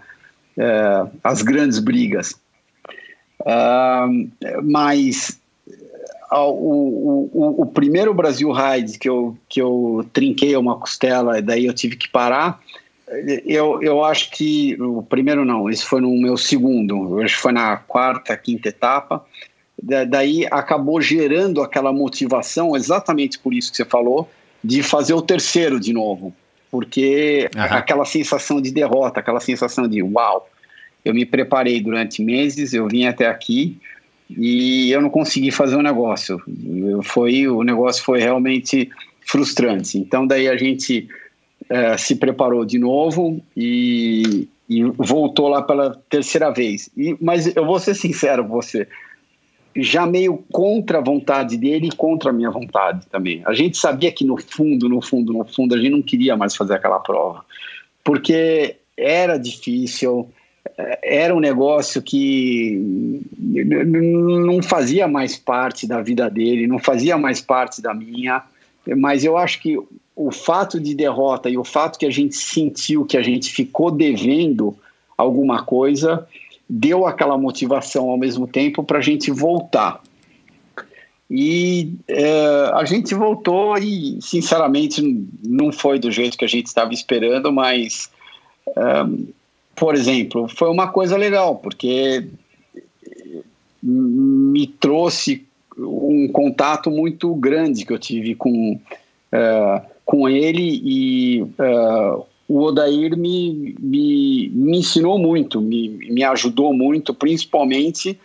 é, as grandes brigas. Uh, mas uh, o, o, o, primeiro Brasil Ride que eu, que eu trinquei uma costela e daí eu tive que parar, eu, eu acho que o primeiro não, esse foi no meu segundo, acho que foi na quarta, quinta etapa. Da, daí acabou gerando aquela motivação, exatamente por isso que você falou, de fazer o terceiro de novo porque uhum. aquela sensação de derrota, aquela sensação de uau, eu me preparei durante meses, eu vim até aqui e eu não consegui fazer o um negócio. Foi o negócio foi realmente frustrante. Então daí a gente é, se preparou de novo e, e, voltou lá pela terceira vez. E, mas eu vou ser sincero com você, já meio contra a vontade dele e contra a minha vontade também. A gente sabia que no fundo, no fundo, no fundo, a gente não queria mais fazer aquela prova, porque era difícil, era um negócio que não fazia mais parte da vida dele, não fazia mais parte da minha, mas eu acho que o fato de derrota e o fato que a gente sentiu que a gente ficou devendo alguma coisa deu aquela motivação ao mesmo tempo para a gente voltar. E é, a gente voltou e, sinceramente, não foi do jeito que a gente estava esperando, mas, é, por exemplo, foi uma coisa legal, porque me trouxe um contato muito grande que eu tive com, é, com ele e é, o Odair me, me, me ensinou muito, me, me ajudou muito, principalmente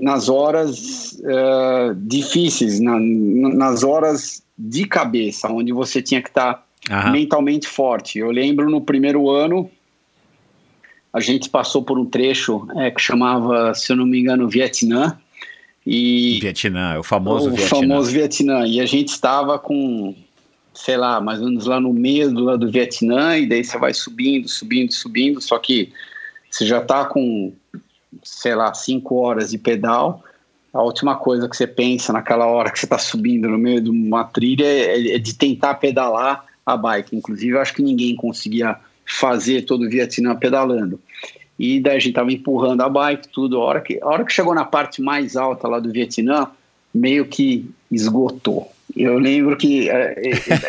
nas horas uh, difíceis, na, nas horas de cabeça, onde você tinha que estar tá mentalmente forte. Eu lembro no primeiro ano, a gente passou por um trecho é, que chamava, se eu não me engano, Vietnã. E Vietnã, o famoso o Vietnã. famoso Vietnã. E a gente estava com, sei lá, mais ou menos lá no meio do, do Vietnã, e daí você vai subindo, subindo, subindo, só que você já está com, sei lá, cinco horas de pedal. A última coisa que você pensa naquela hora que você está subindo no meio de uma trilha é, é de tentar pedalar a bike. Inclusive, eu acho que ninguém conseguia fazer todo o Vietnã pedalando. E daí a gente tava empurrando a bike, tudo. A hora que, a hora que chegou na parte mais alta lá do Vietnã, meio que esgotou. Eu lembro que é,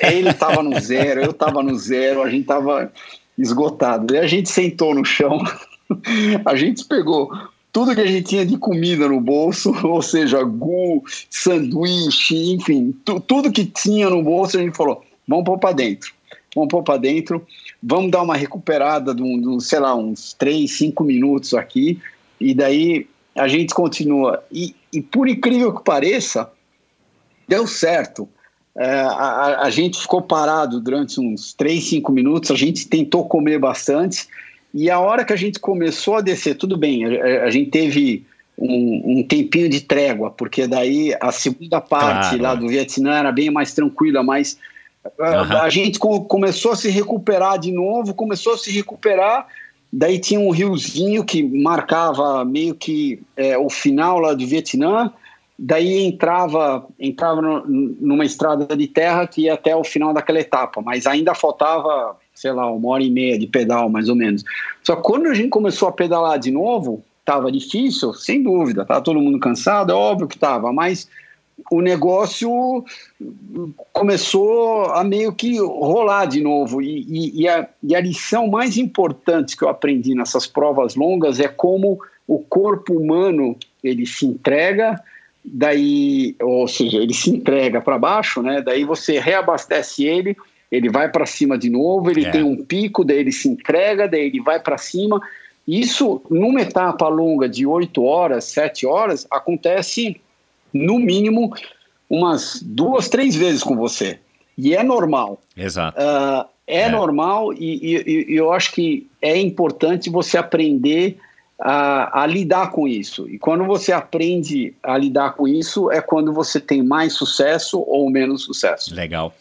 é, ele estava no zero, eu estava no zero, a gente estava esgotado. Daí a gente sentou no chão, a gente pegou tudo que a gente tinha de comida no bolso, ou seja, gu, sanduíche, enfim, tudo que tinha no bolso, a gente falou: vamos pôr para dentro, vamos pôr para dentro vamos dar uma recuperada de, um, de, sei lá, uns 3, 5 minutos aqui, e daí a gente continua. E, e por incrível que pareça, deu certo. É, a, a, gente ficou parado durante uns 3, 5 minutos, a gente tentou comer bastante, e a hora que a gente começou a descer, tudo bem, a, a gente teve um, um, tempinho de trégua, porque daí a segunda parte claro. lá do Vietnã era bem mais tranquila, mas Uhum. A gente começou a se recuperar de novo, começou a se recuperar. Daí tinha um riozinho que marcava meio que é, o final lá do Vietnã. Daí entrava, entrava numa estrada de terra que ia até o final daquela etapa, mas ainda faltava, sei lá, uma hora e meia de pedal, mais ou menos. Só que quando a gente começou a pedalar de novo, estava difícil, sem dúvida, estava todo mundo cansado, é óbvio que estava, mas o negócio começou a meio que rolar de novo. E, e, e, a, e, a, lição mais importante que eu aprendi nessas provas longas é como o corpo humano ele se entrega, daí, ou seja, ele se entrega para baixo, né? Daí você reabastece ele, ele vai para cima de novo, ele é. tem um pico, daí ele se entrega, daí ele vai para cima. Isso, numa etapa longa de oito horas, sete horas, acontece no mínimo, umas duas, três vezes com você. E é normal. Exato. Uh, é, é, normal e, e, e, eu acho que é importante você aprender a, a, lidar com isso. E quando você aprende a lidar com isso, é quando você tem mais sucesso ou menos sucesso. Legal.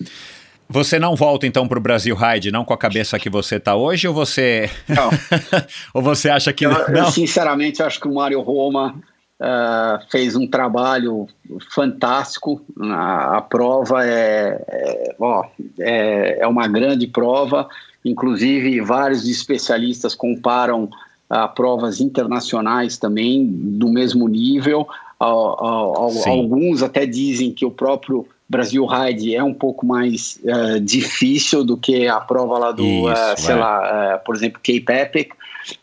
Você não volta então para o Brasil Ride, não com a cabeça que você está hoje, ou você. Não. ou você acha que. Eu, não? eu sinceramente acho que o Mário Roma Uh, fez um trabalho fantástico. A, a prova é, é, ó, é, é, uma grande prova. Inclusive, vários especialistas comparam a provas internacionais também do mesmo nível. alguns até dizem que o próprio Brasil Ride é um pouco mais uh, difícil do que a prova lá do, Isso, uh, sei é. lá, por exemplo, Cape Epic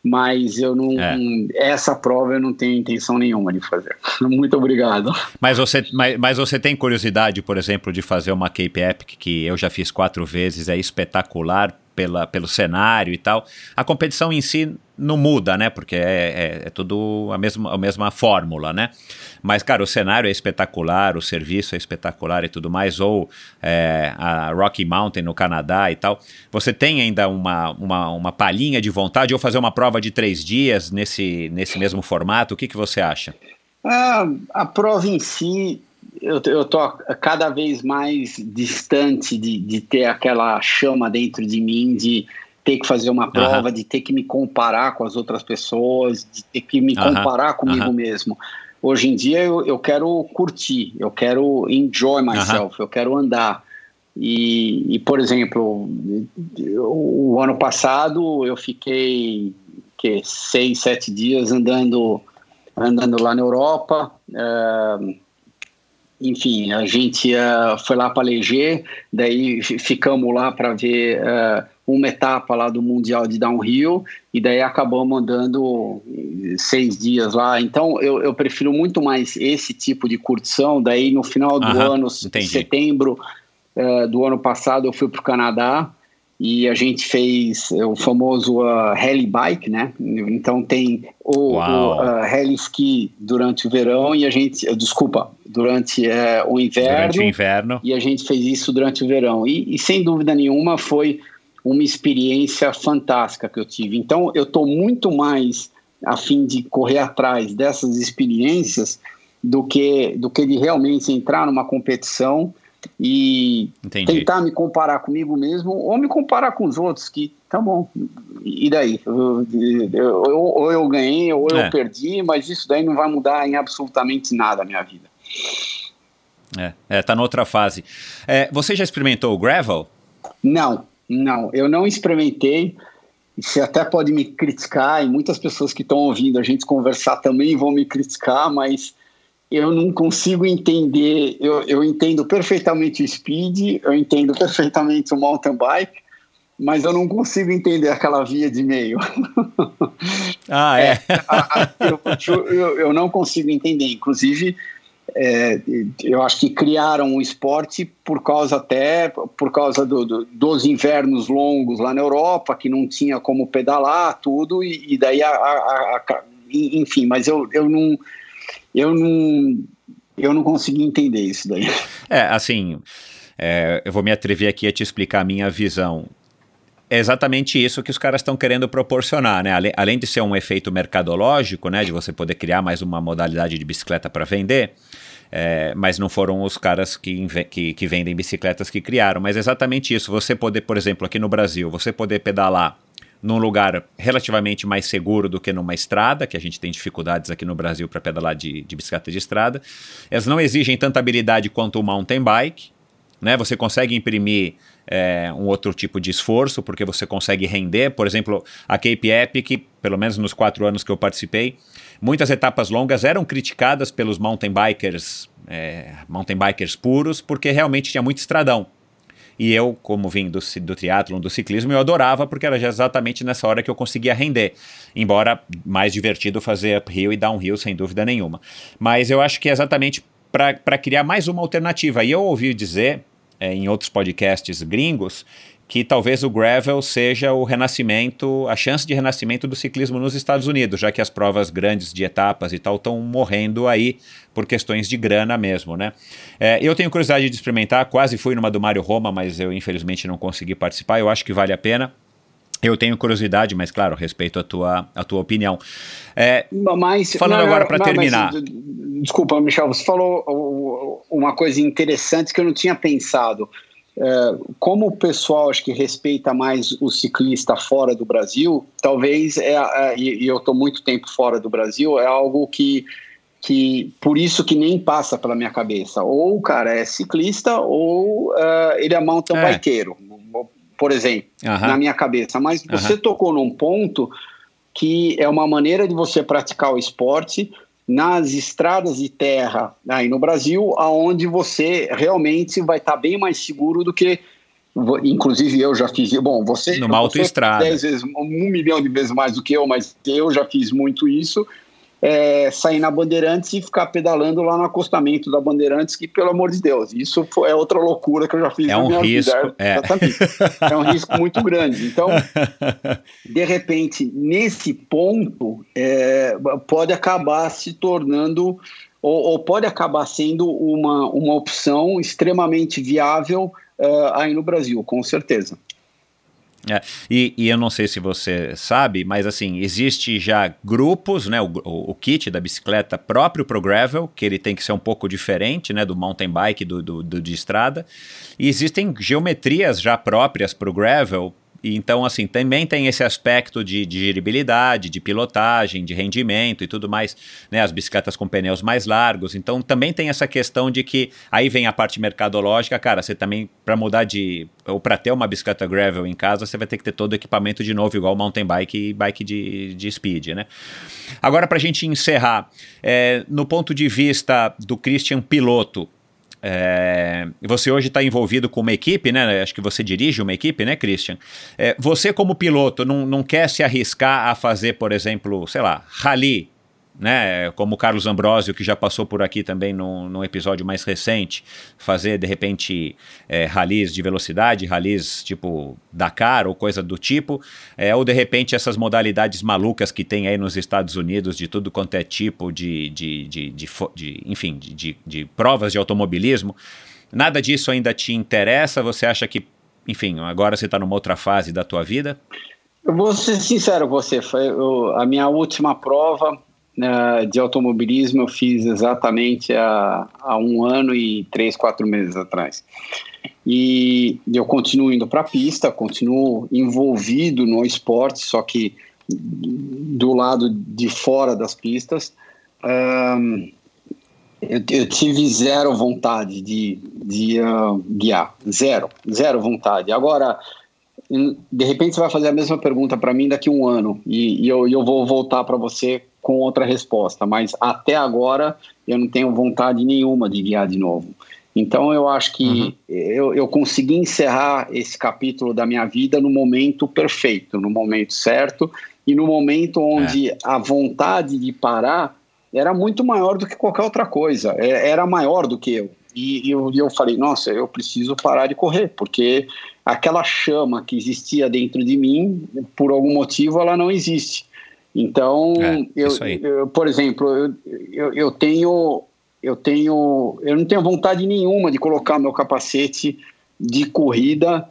mas eu não. É. Essa prova eu não tenho intenção nenhuma de fazer. Muito obrigado. Mas você, mas, mas você tem curiosidade, por exemplo, de fazer uma Cape Epic, que eu já fiz quatro vezes, é espetacular pela, pelo cenário e tal. A competição em si não muda, né? Porque é, é, é, tudo a mesma, a mesma fórmula, né? Mas, cara, o cenário é espetacular, o serviço é espetacular e tudo mais, ou é, a Rocky Mountain no Canadá e tal. Você tem ainda uma, uma, uma palhinha de vontade ou fazer uma prova de três dias nesse, nesse mesmo formato? O que, que você acha? Ah, a prova em si, eu, eu tô cada vez mais distante de, de ter aquela chama dentro de mim de ter que fazer uma prova, uhum. de ter que me comparar com as outras pessoas, de ter que me uhum. comparar comigo uhum. mesmo. Hoje em dia eu, eu quero curtir, eu quero enjoy myself, eu quero andar. E, e, por exemplo, o ano passado eu fiquei que, seis, sete dias andando, andando lá na Europa. Uh, enfim, a gente uh, foi lá para Leger, daí ficamos lá para ver uh, uma etapa lá do Mundial de Downhill e daí acabamos andando seis dias lá. Então eu, eu prefiro muito mais esse tipo de curtição. Daí no final do Aham, ano, entendi. setembro uh, do ano passado, eu fui para o Canadá e a gente fez o famoso uh, Rally Bike, né? Então tem o, o uh, Rally Ski durante o verão e a gente, uh, desculpa, durante uh, o inverno. Durante o inverno. E a gente fez isso durante o verão. E, e sem dúvida nenhuma foi uma experiência fantástica que eu tive. Então, eu estou muito mais a fim de correr atrás dessas experiências do que, do que de realmente entrar numa competição e Entendi. tentar me comparar comigo mesmo ou me comparar com os outros, que tá bom, e daí? Eu, eu, ou eu ganhei ou é. eu perdi, mas isso daí não vai mudar em absolutamente nada a minha vida. É, é tá noutra fase. É, você já experimentou o gravel? Não, não, eu não experimentei. Você até pode me criticar, e muitas pessoas que estão ouvindo a gente conversar também vão me criticar, mas eu não consigo entender. Eu, eu entendo perfeitamente o speed, eu entendo perfeitamente o mountain bike, mas eu não consigo entender aquela via de meio. Ah, é? é a, a, eu, eu, eu, não consigo entender. Inclusive, é, eu acho que criaram o esporte por causa até por causa do, do, dos invernos longos lá na Europa, que não tinha como pedalar tudo, e, e daí, a, enfim, mas eu, eu não eu não, eu não consegui entender isso daí. É, assim, é, eu vou me atrever aqui a te explicar a minha visão. É exatamente isso que os caras estão querendo proporcionar, né? Além, além de ser um efeito mercadológico, né? De você poder criar mais uma modalidade de bicicleta para vender, é, mas não foram os caras que, que, que, vendem bicicletas que criaram. Mas é exatamente isso. Você poder, por exemplo, aqui no Brasil, você poder pedalar num lugar relativamente mais seguro do que numa estrada, que a gente tem dificuldades aqui no Brasil para pedalar de, de, bicicleta de estrada. Elas não exigem tanta habilidade quanto o mountain bike. Né? Você consegue imprimir é, um outro tipo de esforço, porque você consegue render. Por exemplo, a Cape Epic, pelo menos nos quatro anos que eu participei, muitas etapas longas eram criticadas pelos mountain bikers, é, mountain bikers puros, porque realmente tinha muito estradão. E eu, como vim do, do do ciclismo, eu adorava porque era exatamente nessa hora que eu conseguia render. Embora mais divertido fazer uphill e downhill, sem dúvida nenhuma. Mas eu acho que é exatamente para criar mais uma alternativa. E eu ouvi dizer é, em outros podcasts gringos que talvez o gravel seja o renascimento, a chance de renascimento do ciclismo nos Estados Unidos, já que as provas grandes de etapas e tal estão morrendo aí por questões de grana mesmo, né? É, eu tenho curiosidade de experimentar, quase fui numa do Mário Roma, mas eu infelizmente não consegui participar, eu acho que vale a pena. Eu tenho curiosidade, mas claro, respeito a tua, a tua opinião. É, mas, falando não, agora para terminar. Mas, desculpa, Michel, você falou uma coisa interessante que eu não tinha pensado. É, como o pessoal acho que respeita mais o ciclista fora do Brasil, talvez é, é e, eu estou muito tempo fora do Brasil, é algo que que por isso que nem passa pela minha cabeça. Ou o cara é ciclista ou uh, ele é mountain é. bikeiro, por exemplo, uh -huh. na minha cabeça. Mas você uh -huh. tocou num ponto que é uma maneira de você praticar o esporte nas estradas de terra aí no Brasil, aonde você realmente vai estar tá bem mais seguro do que inclusive eu já fiz, bom, você numa autoestrada, dez vezes, um milhão de vezes mais do que eu, mas eu já fiz muito isso é, sair na Bandeirantes e ficar pedalando lá no acostamento da Bandeirantes, que, pelo amor de Deus, isso foi, é outra loucura que eu já fiz é na um minha risco, vida. É. é um risco muito grande. Então, de repente, nesse ponto, é, pode acabar se tornando, ou, ou, pode acabar sendo uma, uma opção extremamente viável uh, aí no Brasil, com certeza. É, e, e, eu não sei se você sabe, mas assim, existe já grupos, né, o, o, o, kit da bicicleta próprio pro gravel, que ele tem que ser um pouco diferente, né, do mountain bike, do, do, do de estrada, e existem geometrias já próprias pro gravel, e então, assim, também tem esse aspecto de, de giribilidade, de pilotagem, de rendimento e tudo mais, né? As bicicletas com pneus mais largos. Então, também tem essa questão de que aí vem a parte mercadológica, cara, você também, para mudar de. ou para ter uma bicicleta gravel em casa, você vai ter que ter todo o equipamento de novo, igual mountain bike e bike de, de speed, né? Agora, para a gente encerrar, é, no ponto de vista do Christian piloto, é, você hoje está envolvido com uma equipe, né? Acho que você dirige uma equipe, né, Christian? É, você, como piloto, não, não quer se arriscar a fazer, por exemplo, sei lá, rally né? Como o Carlos Ambrosio, que já passou por aqui também num, num episódio mais recente, fazer de repente é, ralis de velocidade, ralis tipo Dakar ou coisa do tipo, é, ou de repente essas modalidades malucas que tem aí nos Estados Unidos de tudo quanto é tipo de, de, de, de, de enfim, de, de, provas de automobilismo. Nada disso ainda te interessa? Você acha que enfim, agora você está numa outra fase da tua vida? Eu vou ser sincero com você, foi eu, a minha última prova uh, de automobilismo eu fiz exatamente há, há um ano e três, quatro meses atrás. E eu continuo indo para a pista, continuo envolvido no esporte, só que do lado de fora das pistas. Um, eu, eu, tive zero vontade de, de uh, guiar, zero, zero vontade. Agora, de repente você vai fazer a mesma pergunta para mim daqui a um ano e, e eu, eu vou voltar para você com outra resposta, mas até agora eu não tenho vontade nenhuma de guiar de novo. Então eu acho que uhum. eu, eu consegui encerrar esse capítulo da minha vida no momento perfeito, no momento certo e no momento onde é. a vontade de parar era muito maior do que qualquer outra coisa, é, era maior do que eu. E, e eu, eu falei, nossa, eu preciso parar de correr, porque aquela chama que existia dentro de mim, por algum motivo, ela não existe. Então, é, eu, eu, por exemplo, eu, eu, eu, tenho, eu tenho, eu não tenho vontade nenhuma de colocar meu capacete de corrida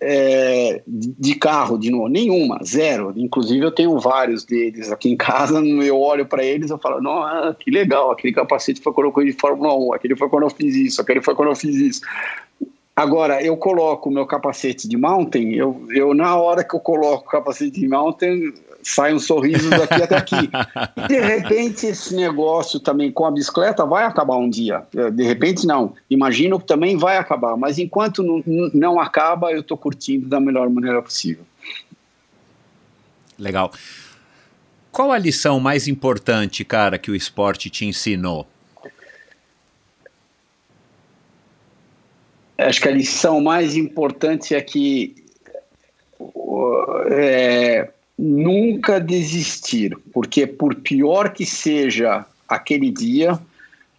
é, de carro de novo, nenhuma, zero. Inclusive eu tenho vários deles aqui em casa, eu olho para eles e falo, nossa, que legal, aquele capacete foi quando eu corri de Fórmula 1, aquele foi quando eu fiz isso, aquele foi quando eu fiz isso. Agora, eu coloco o meu capacete de mountain, eu, eu na hora que eu coloco o capacete de mountain, sai um sorriso daqui até aqui. De repente, esse negócio também com a bicicleta vai acabar um dia. De repente, não. Imagino que também vai acabar. Mas enquanto não, não acaba, eu estou curtindo da melhor maneira possível. Legal. Qual a lição mais importante, cara, que o esporte te ensinou? Acho que a lição mais importante é que é, nunca desistir, porque por pior que seja aquele dia,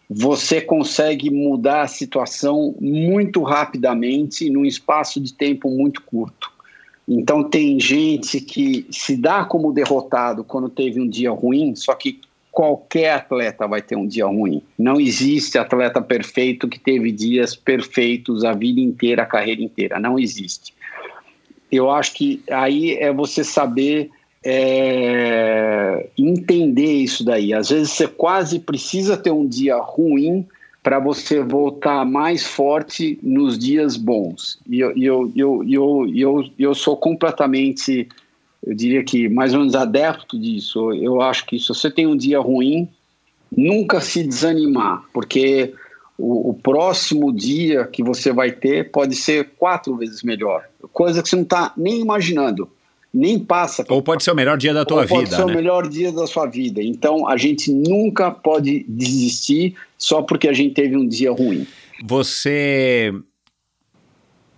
você consegue mudar a situação muito rapidamente num espaço de tempo muito curto. Então tem gente que se dá como derrotado quando teve um dia ruim, só que qualquer atleta vai ter um dia ruim. Não existe atleta perfeito que teve dias perfeitos a vida inteira, a carreira inteira. Não existe eu acho que aí é você saber é, entender isso daí. Às vezes você quase precisa ter um dia ruim para você voltar mais forte nos dias bons. E eu, eu, eu, eu, eu, eu sou completamente, eu diria que mais ou menos adepto disso. Eu acho que se você tem um dia ruim, nunca se desanimar, porque o, o, próximo dia que você vai ter pode ser quatro vezes melhor, coisa que você não está nem imaginando, nem passa. Ou pode ser o melhor dia da tua vida. Pode ser né? o melhor dia da sua vida. Então a gente nunca pode desistir só porque a gente teve um dia ruim. Você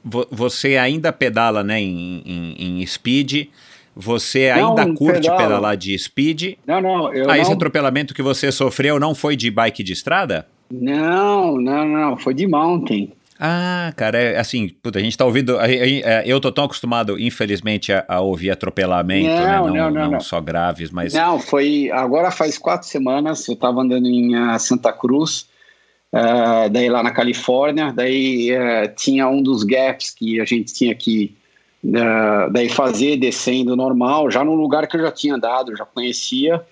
você ainda pedala né, em, em, em speed. Você ainda não, curte pedala. pedalar de speed? Não, não. Eu ah, não... esse atropelamento que você sofreu não foi de bike de estrada? Não, não, não, foi de mountain. Ah, cara, é assim, puta, a gente tá ouvindo. A, a, a, eu tô tão acostumado, infelizmente, a, ouvir atropelamento, não, né? Não, não, não, não, só graves, mas. Não, foi. Agora faz quatro semanas, eu tava andando em uh, Santa Cruz, uh, daí lá na Califórnia, daí uh, tinha um dos gaps que a gente tinha que daí fazer descendo normal, já no lugar que eu já tinha andado, já conhecia.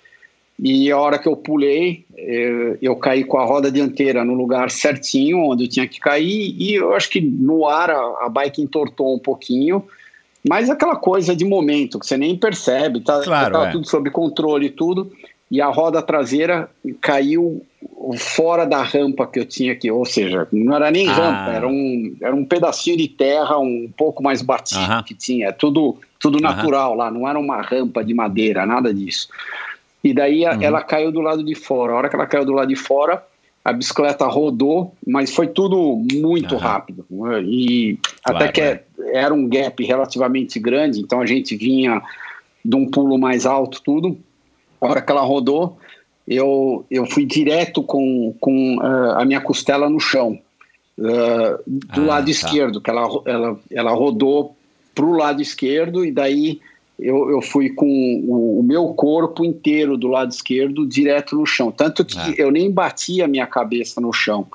E a hora que eu pulei, eu, eu, caí com a roda dianteira no lugar certinho, onde eu tinha que cair, e eu acho que no ar a, a bike entortou um pouquinho, mas aquela coisa de momento, que você nem percebe, tá, claro, tá é. tudo sob controle e tudo, e a roda traseira caiu fora da rampa que eu tinha aqui, ou seja, não era nem ah. rampa, era um, era um pedacinho de terra um pouco mais batido uh -huh. que tinha, é tudo, tudo natural uh -huh. lá, não era uma rampa de madeira, nada disso. E daí uhum. ela caiu do lado de fora. A hora que ela caiu do lado de fora, a bicicleta rodou, mas foi tudo muito uhum. rápido. E claro, até que é. era um gap relativamente grande, então a gente vinha de um pulo mais alto, tudo. A hora que ela rodou, eu, eu fui direto com, com uh, a minha costela no chão, uh, do ah, lado tá. esquerdo, que ela, ela, ela rodou para o lado esquerdo, e daí eu, eu fui com o, o, meu corpo inteiro do lado esquerdo direto no chão. Tanto que ah. eu nem bati a minha cabeça no chão.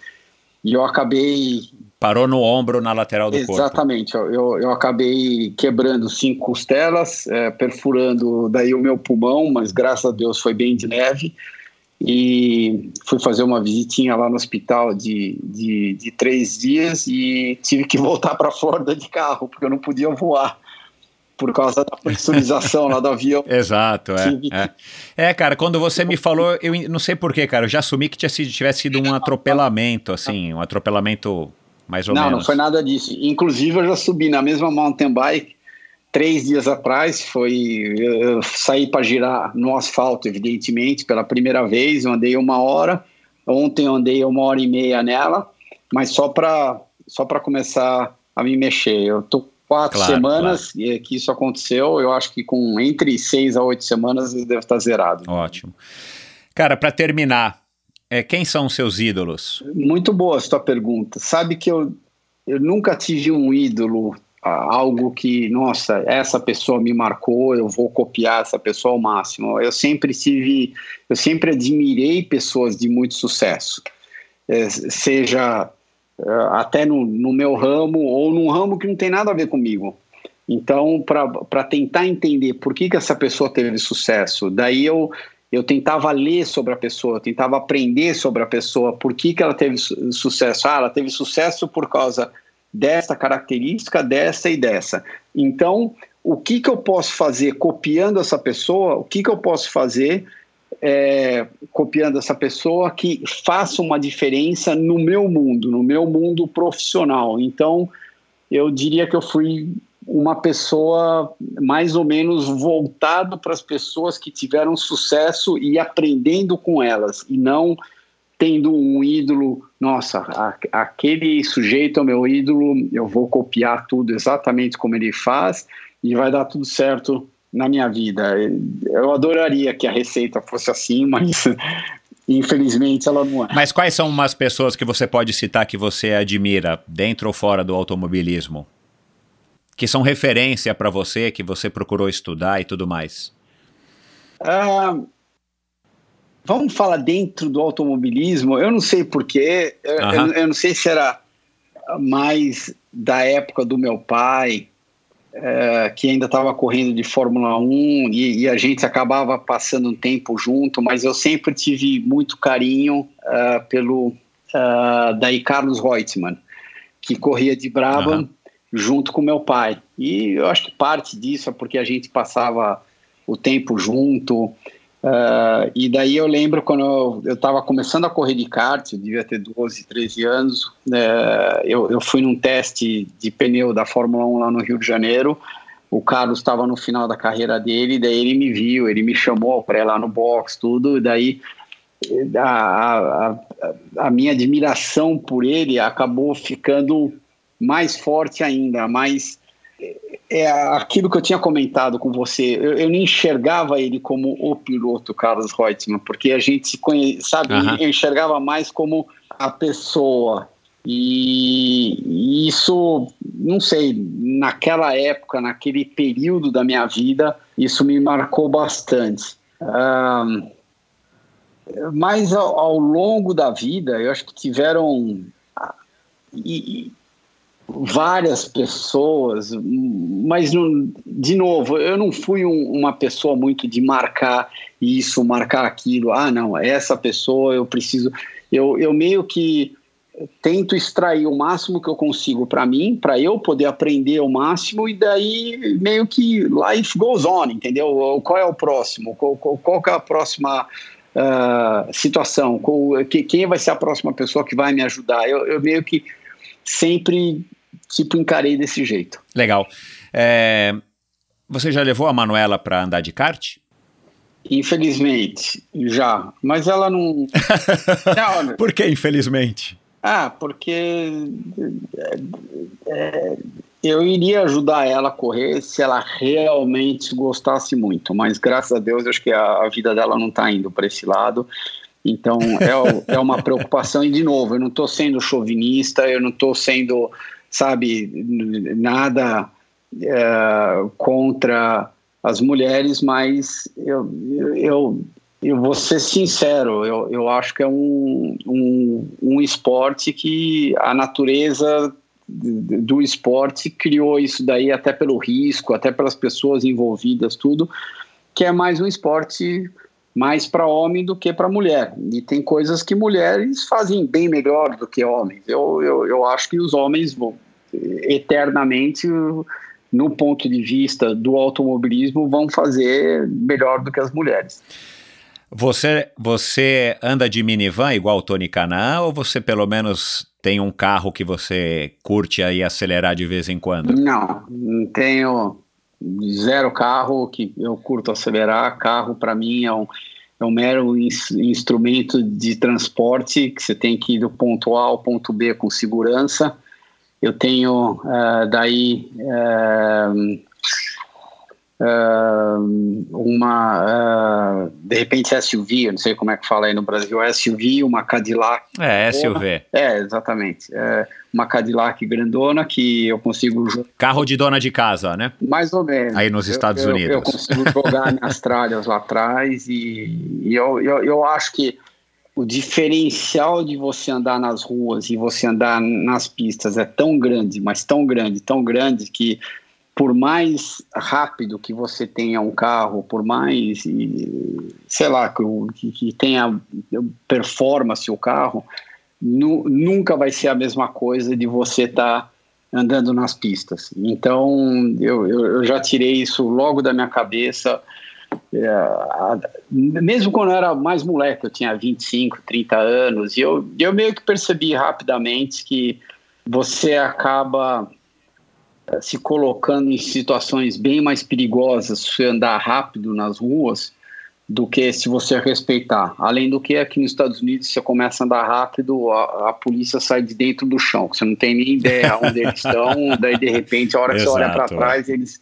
E eu acabei Parou no ombro, na lateral do Exatamente, corpo. Exatamente. Eu, eu acabei quebrando cinco costelas, é, perfurando daí o meu pulmão, mas graças a Deus foi bem de leve. E fui fazer uma visitinha lá no hospital de, de, de três dias e tive que voltar para Flórida de carro, porque eu não podia voar por causa da pressurização lá do avião. Exato, é, é. É, cara, quando você me falou, eu não sei porquê, cara, eu já assumi que tinha sido, tivesse sido um atropelamento, assim, um atropelamento mais ou não, menos. Não, não foi nada disso. Inclusive, eu já subi na mesma mountain bike três dias atrás. Foi eu saí para girar no asfalto, evidentemente, pela primeira vez. Eu andei uma hora. Ontem eu andei uma hora e meia nela, mas só para só começar a me mexer. Eu tô quatro claro, semanas claro. que isso aconteceu. Eu acho que com entre seis a oito semanas ele deve estar zerado. Ótimo. Cara, para terminar, é, quem são os seus ídolos? Muito boa a sua pergunta. Sabe que eu, eu nunca tive um ídolo, algo que, nossa, essa pessoa me marcou, eu vou copiar essa pessoa ao máximo. Eu sempre tive, eu sempre admirei pessoas de muito sucesso, é, seja até no, no meu ramo ou num ramo que não tem nada a ver comigo. Então, para tentar entender por que, que essa pessoa teve sucesso, daí eu eu tentava ler sobre a pessoa, tentava aprender sobre a pessoa, por que, que ela teve su sucesso. Ah, ela teve sucesso por causa dessa característica, dessa e dessa. Então, o que, que eu posso fazer copiando essa pessoa? O que, que eu posso fazer é, copiando essa pessoa que faça uma diferença no meu mundo, no meu mundo profissional? Então, eu diria que eu fui uma pessoa mais ou menos voltado para as pessoas que tiveram sucesso e aprendendo com elas e não tendo um ídolo, nossa, a, aquele sujeito é o meu ídolo, eu vou copiar tudo exatamente como ele faz e vai dar tudo certo na minha vida. Eu adoraria que a receita fosse assim, mas infelizmente ela não é. Mas quais são umas pessoas que você pode citar que você admira, dentro ou fora do automobilismo? que são referência para você, que você procurou estudar e tudo mais? Uh, vamos falar dentro do automobilismo. Eu não sei porquê, uh -huh. eu, eu, não sei se era mais da época do meu pai, uh, que ainda estava correndo de Fórmula 1 e, e, a gente acabava passando um tempo junto, mas eu sempre tive muito carinho ah, pelo daí Carlos Reutemann, que corria de Brabham. -huh junto com meu pai. E eu acho que parte disso é porque a gente passava o tempo junto. Uh, e daí eu lembro quando eu estava começando a correr de kart, eu devia ter 12, 13 anos, uh, eu, eu fui num teste de pneu da Fórmula 1 lá no Rio de Janeiro. O Carlos estava no final da carreira dele, daí ele me viu, ele me chamou para ir lá no box, tudo, e daí a, a, a minha admiração por ele acabou ficando mais forte ainda, mais é aquilo que eu tinha comentado com você. Eu, eu nem enxergava ele como o piloto Carlos Reutemann, porque a gente se conhece, sabe? Uhum. Eu enxergava mais como a pessoa. E, e isso, não sei, naquela época, naquele período da minha vida, isso me marcou bastante. Um, mas ao, ao, longo da vida, eu acho que tiveram. E, várias pessoas, mas não, de novo, eu não fui um, uma pessoa muito de marcar isso, marcar aquilo. Ah, não, essa pessoa eu preciso. Eu, eu meio que tento extrair o máximo que eu consigo para mim, para eu poder aprender o máximo e daí meio que life goes on, entendeu? Qual é o próximo? Qual, qual, qual é a próxima uh, situação? Qual, quem vai ser a próxima pessoa que vai me ajudar? Eu, eu meio que sempre tipo, encarei desse jeito. Legal. É, você já levou a Manuela para andar de kart? Infelizmente, já. Mas ela não. não Por que infelizmente? Ah, porque é, é, eu iria ajudar ela a correr se ela realmente gostasse muito, mas graças a Deus acho que a, a vida dela não está indo para esse lado. Então é, é uma preocupação, e de novo, eu não estou sendo chauvinista, eu não estou sendo sabe, nada é, contra as mulheres, mas eu, eu, eu vou ser sincero, eu, eu acho que é um, um, um esporte que a natureza do esporte criou isso daí até pelo risco, até pelas pessoas envolvidas, tudo, que é mais um esporte mais para homem do que para mulher. E tem coisas que mulheres fazem bem melhor do que homens. Eu, eu, eu acho que os homens vão eternamente, no ponto de vista do automobilismo, vão fazer melhor do que as mulheres. Você, você anda de minivan igual o Tony Canaan ou você pelo menos tem um carro que você curte aí acelerar de vez em quando? Não, tenho zero carro que eu curto acelerar. Carro para mim é um, é um mero instrumento de transporte que você tem que ir do ponto A ao ponto B com segurança. Eu tenho uh, daí uh, uh, uma, uh, de repente SUV, eu não sei como é que fala aí no Brasil, SUV, uma Cadillac. É, SUV. É, exatamente. É, uma Cadillac grandona que eu consigo... Carro de dona de casa, né? Mais ou menos. Aí nos Estados eu, Unidos. Eu, eu consigo jogar minhas tralhas lá atrás e, e eu, eu, eu acho que o diferencial de você andar nas ruas e você andar nas pistas é tão grande, mas tão grande, tão grande que por mais rápido que você tenha um carro, por mais, sei lá, que, que tenha performance o carro, nu, nunca vai ser a mesma coisa de você estar tá andando nas pistas. Então, eu, eu, já tirei isso logo da minha cabeça. É, mesmo quando eu era mais moleque, eu tinha 25, 30 anos, e eu, eu meio que percebi rapidamente que você acaba se colocando em situações bem mais perigosas se andar rápido nas ruas do que se você respeitar. Além do que aqui nos Estados Unidos você começa a andar rápido, a, a polícia sai de dentro do chão, você não tem nem ideia onde eles estão, daí de repente a hora que você olha para trás eles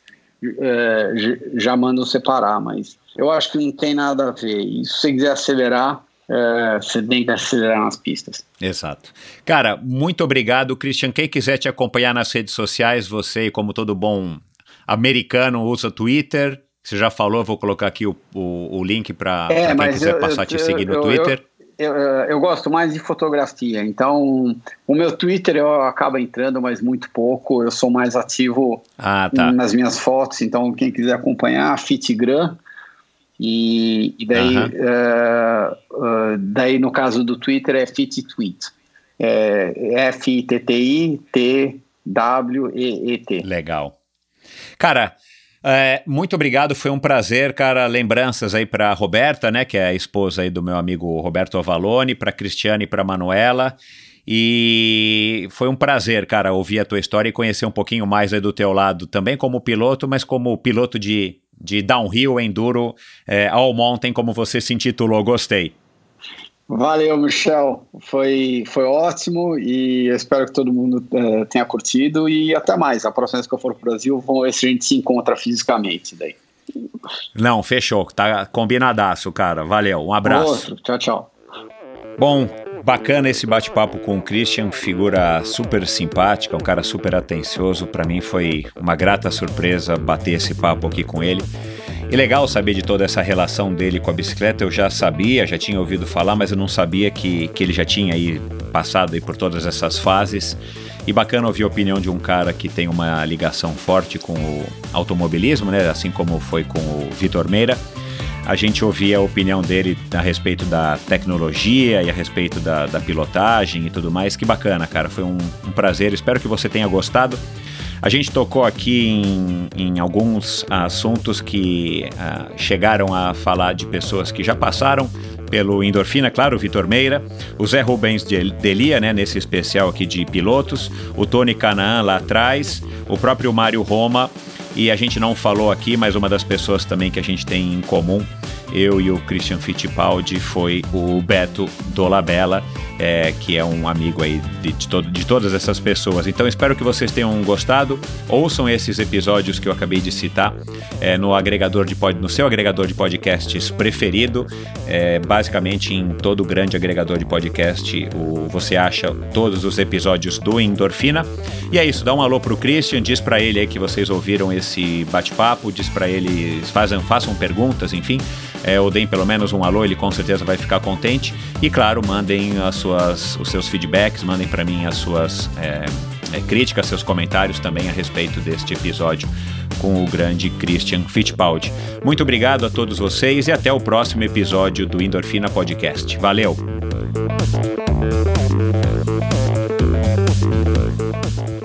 é, já mandam separar, mas eu acho que não tem nada a ver. E se você quiser acelerar, é, você tem que acelerar nas pistas. Exato. Cara, muito obrigado, Christian. Quem quiser te acompanhar nas redes sociais, você, como todo bom americano, usa Twitter. Você já falou, vou colocar aqui o, o, o link para é, quem quiser eu, passar a te seguir no Twitter. Eu, eu, gosto mais de fotografia, então o meu Twitter eu acabo entrando, mas muito pouco. Eu sou mais ativo ah, tá. nas minhas fotos, então quem quiser acompanhar, Fitgram, e, e daí, uh uh, daí, no caso do Twitter, é FitTweet. É F-I-T-T-I-T-W-E-E-T. Legal. Cara, é, muito obrigado, foi um prazer, cara. Lembranças aí para Roberta, né, que é a esposa aí do meu amigo Roberto Avalone, para Cristiane e para Manuela. E foi um prazer, cara, ouvir a tua história e conhecer um pouquinho mais aí do teu lado, também como piloto, mas como piloto de de downhill, enduro, é, all mountain, como você se intitulou. Gostei. Valeu, Michel. Foi, foi ótimo e espero que todo mundo uh, tenha curtido. E até mais. A próxima vez que eu for para o Brasil, vamos ver se a gente se encontra fisicamente daí. Não, fechou. Tá combinadaço, cara. Valeu. Um abraço. Outro. Tchau, tchau. Bom, bacana esse bate-papo com o Christian, figura super simpática, um cara super atencioso. Para mim foi uma grata surpresa bater esse papo aqui com ele. E legal saber de toda essa relação dele com a bicicleta. Eu já sabia, já tinha ouvido falar, mas eu não sabia que, que ele já tinha aí passado aí por todas essas fases. E bacana ouvir a opinião de um cara que tem uma ligação forte com o automobilismo, né? Assim como foi com o Vitor Meira a gente ouvia a opinião dele a respeito da tecnologia e a respeito da, da pilotagem e tudo mais. Que bacana, cara. Foi um, um prazer. Espero que você tenha gostado. A gente tocou aqui em, em alguns assuntos que uh, chegaram a falar de pessoas que já passaram pelo Endorfina, claro, o Vitor Meira, o Zé Rubens de Delia, né, nesse especial aqui de pilotos, o Tony Canaan lá atrás, o próprio Mário Roma e a gente não falou aqui, mas uma das pessoas também que a gente tem em comum, eu e o Christian Fittipaldi, foi o Beto Dolabella, é, que é um amigo aí de, de, to de todas essas pessoas. Então espero que vocês tenham gostado. Ouçam esses episódios que eu acabei de citar é, no agregador de pod, no seu agregador de podcasts preferido. É, basicamente em todo grande agregador de podcast o, você acha todos os episódios do Endorfina. E é isso, dá um alô pro Christian, diz para ele aí que vocês ouviram esse bate-papo, diz para ele, façam, façam perguntas, enfim. É, ou deem pelo menos um alô, ele com certeza vai ficar contente. E claro, mandem as suas, os seus feedbacks, mandem para mim as suas é, é, críticas, seus comentários também a respeito deste episódio com o grande Christian Fittipaldi. Muito obrigado a todos vocês e até o próximo episódio do Endorfina Podcast. Valeu!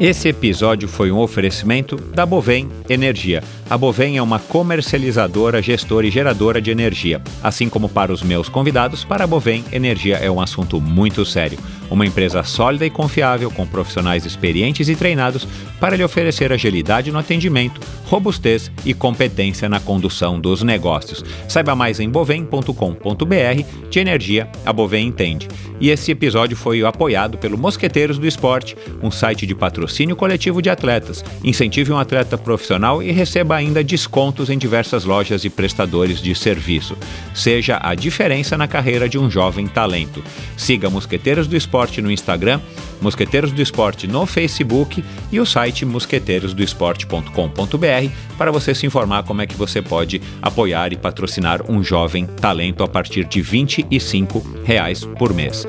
Esse episódio foi um oferecimento da Bovem Energia. A Bovem é uma comercializadora, gestora e geradora de energia. Assim como para os meus convidados, para a Bovem, energia é um assunto muito sério. Uma empresa sólida e confiável, com profissionais experientes e treinados para lhe oferecer agilidade no atendimento, robustez e competência na condução dos negócios. Saiba mais em bovem.com.br. De energia, a Bovem entende. E esse episódio foi apoiado pelo Mosqueteiros do Esporte, um site de patrocínio coletivo de atletas. Incentive um atleta profissional e receba ainda descontos em diversas lojas e prestadores de serviço. Seja a diferença na carreira de um jovem talento. Siga Mosqueteiros do Esporte no Instagram, Mosqueteiros do Esporte no Facebook e o site mosqueteirosdoesporte.com.br para você se informar como é que você pode apoiar e patrocinar um jovem talento a partir de 25 reais por mês.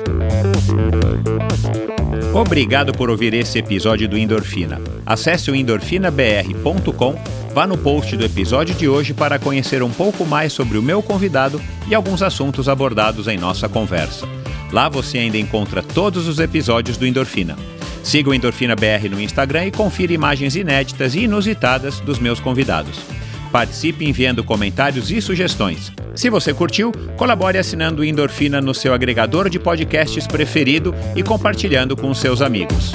Obrigado por ouvir esse episódio do Endorfina. Acesse o endorfinabr.com, vá no post do episódio de hoje para conhecer um pouco mais sobre o meu convidado e alguns assuntos abordados em nossa conversa. Lá você ainda encontra todos os episódios do Endorfina. Siga o Endorfina BR no Instagram e confira imagens inéditas e inusitadas dos meus convidados. Participe enviando comentários e sugestões. Se você curtiu, colabore assinando o Endorfina no seu agregador de podcasts preferido e compartilhando com seus amigos.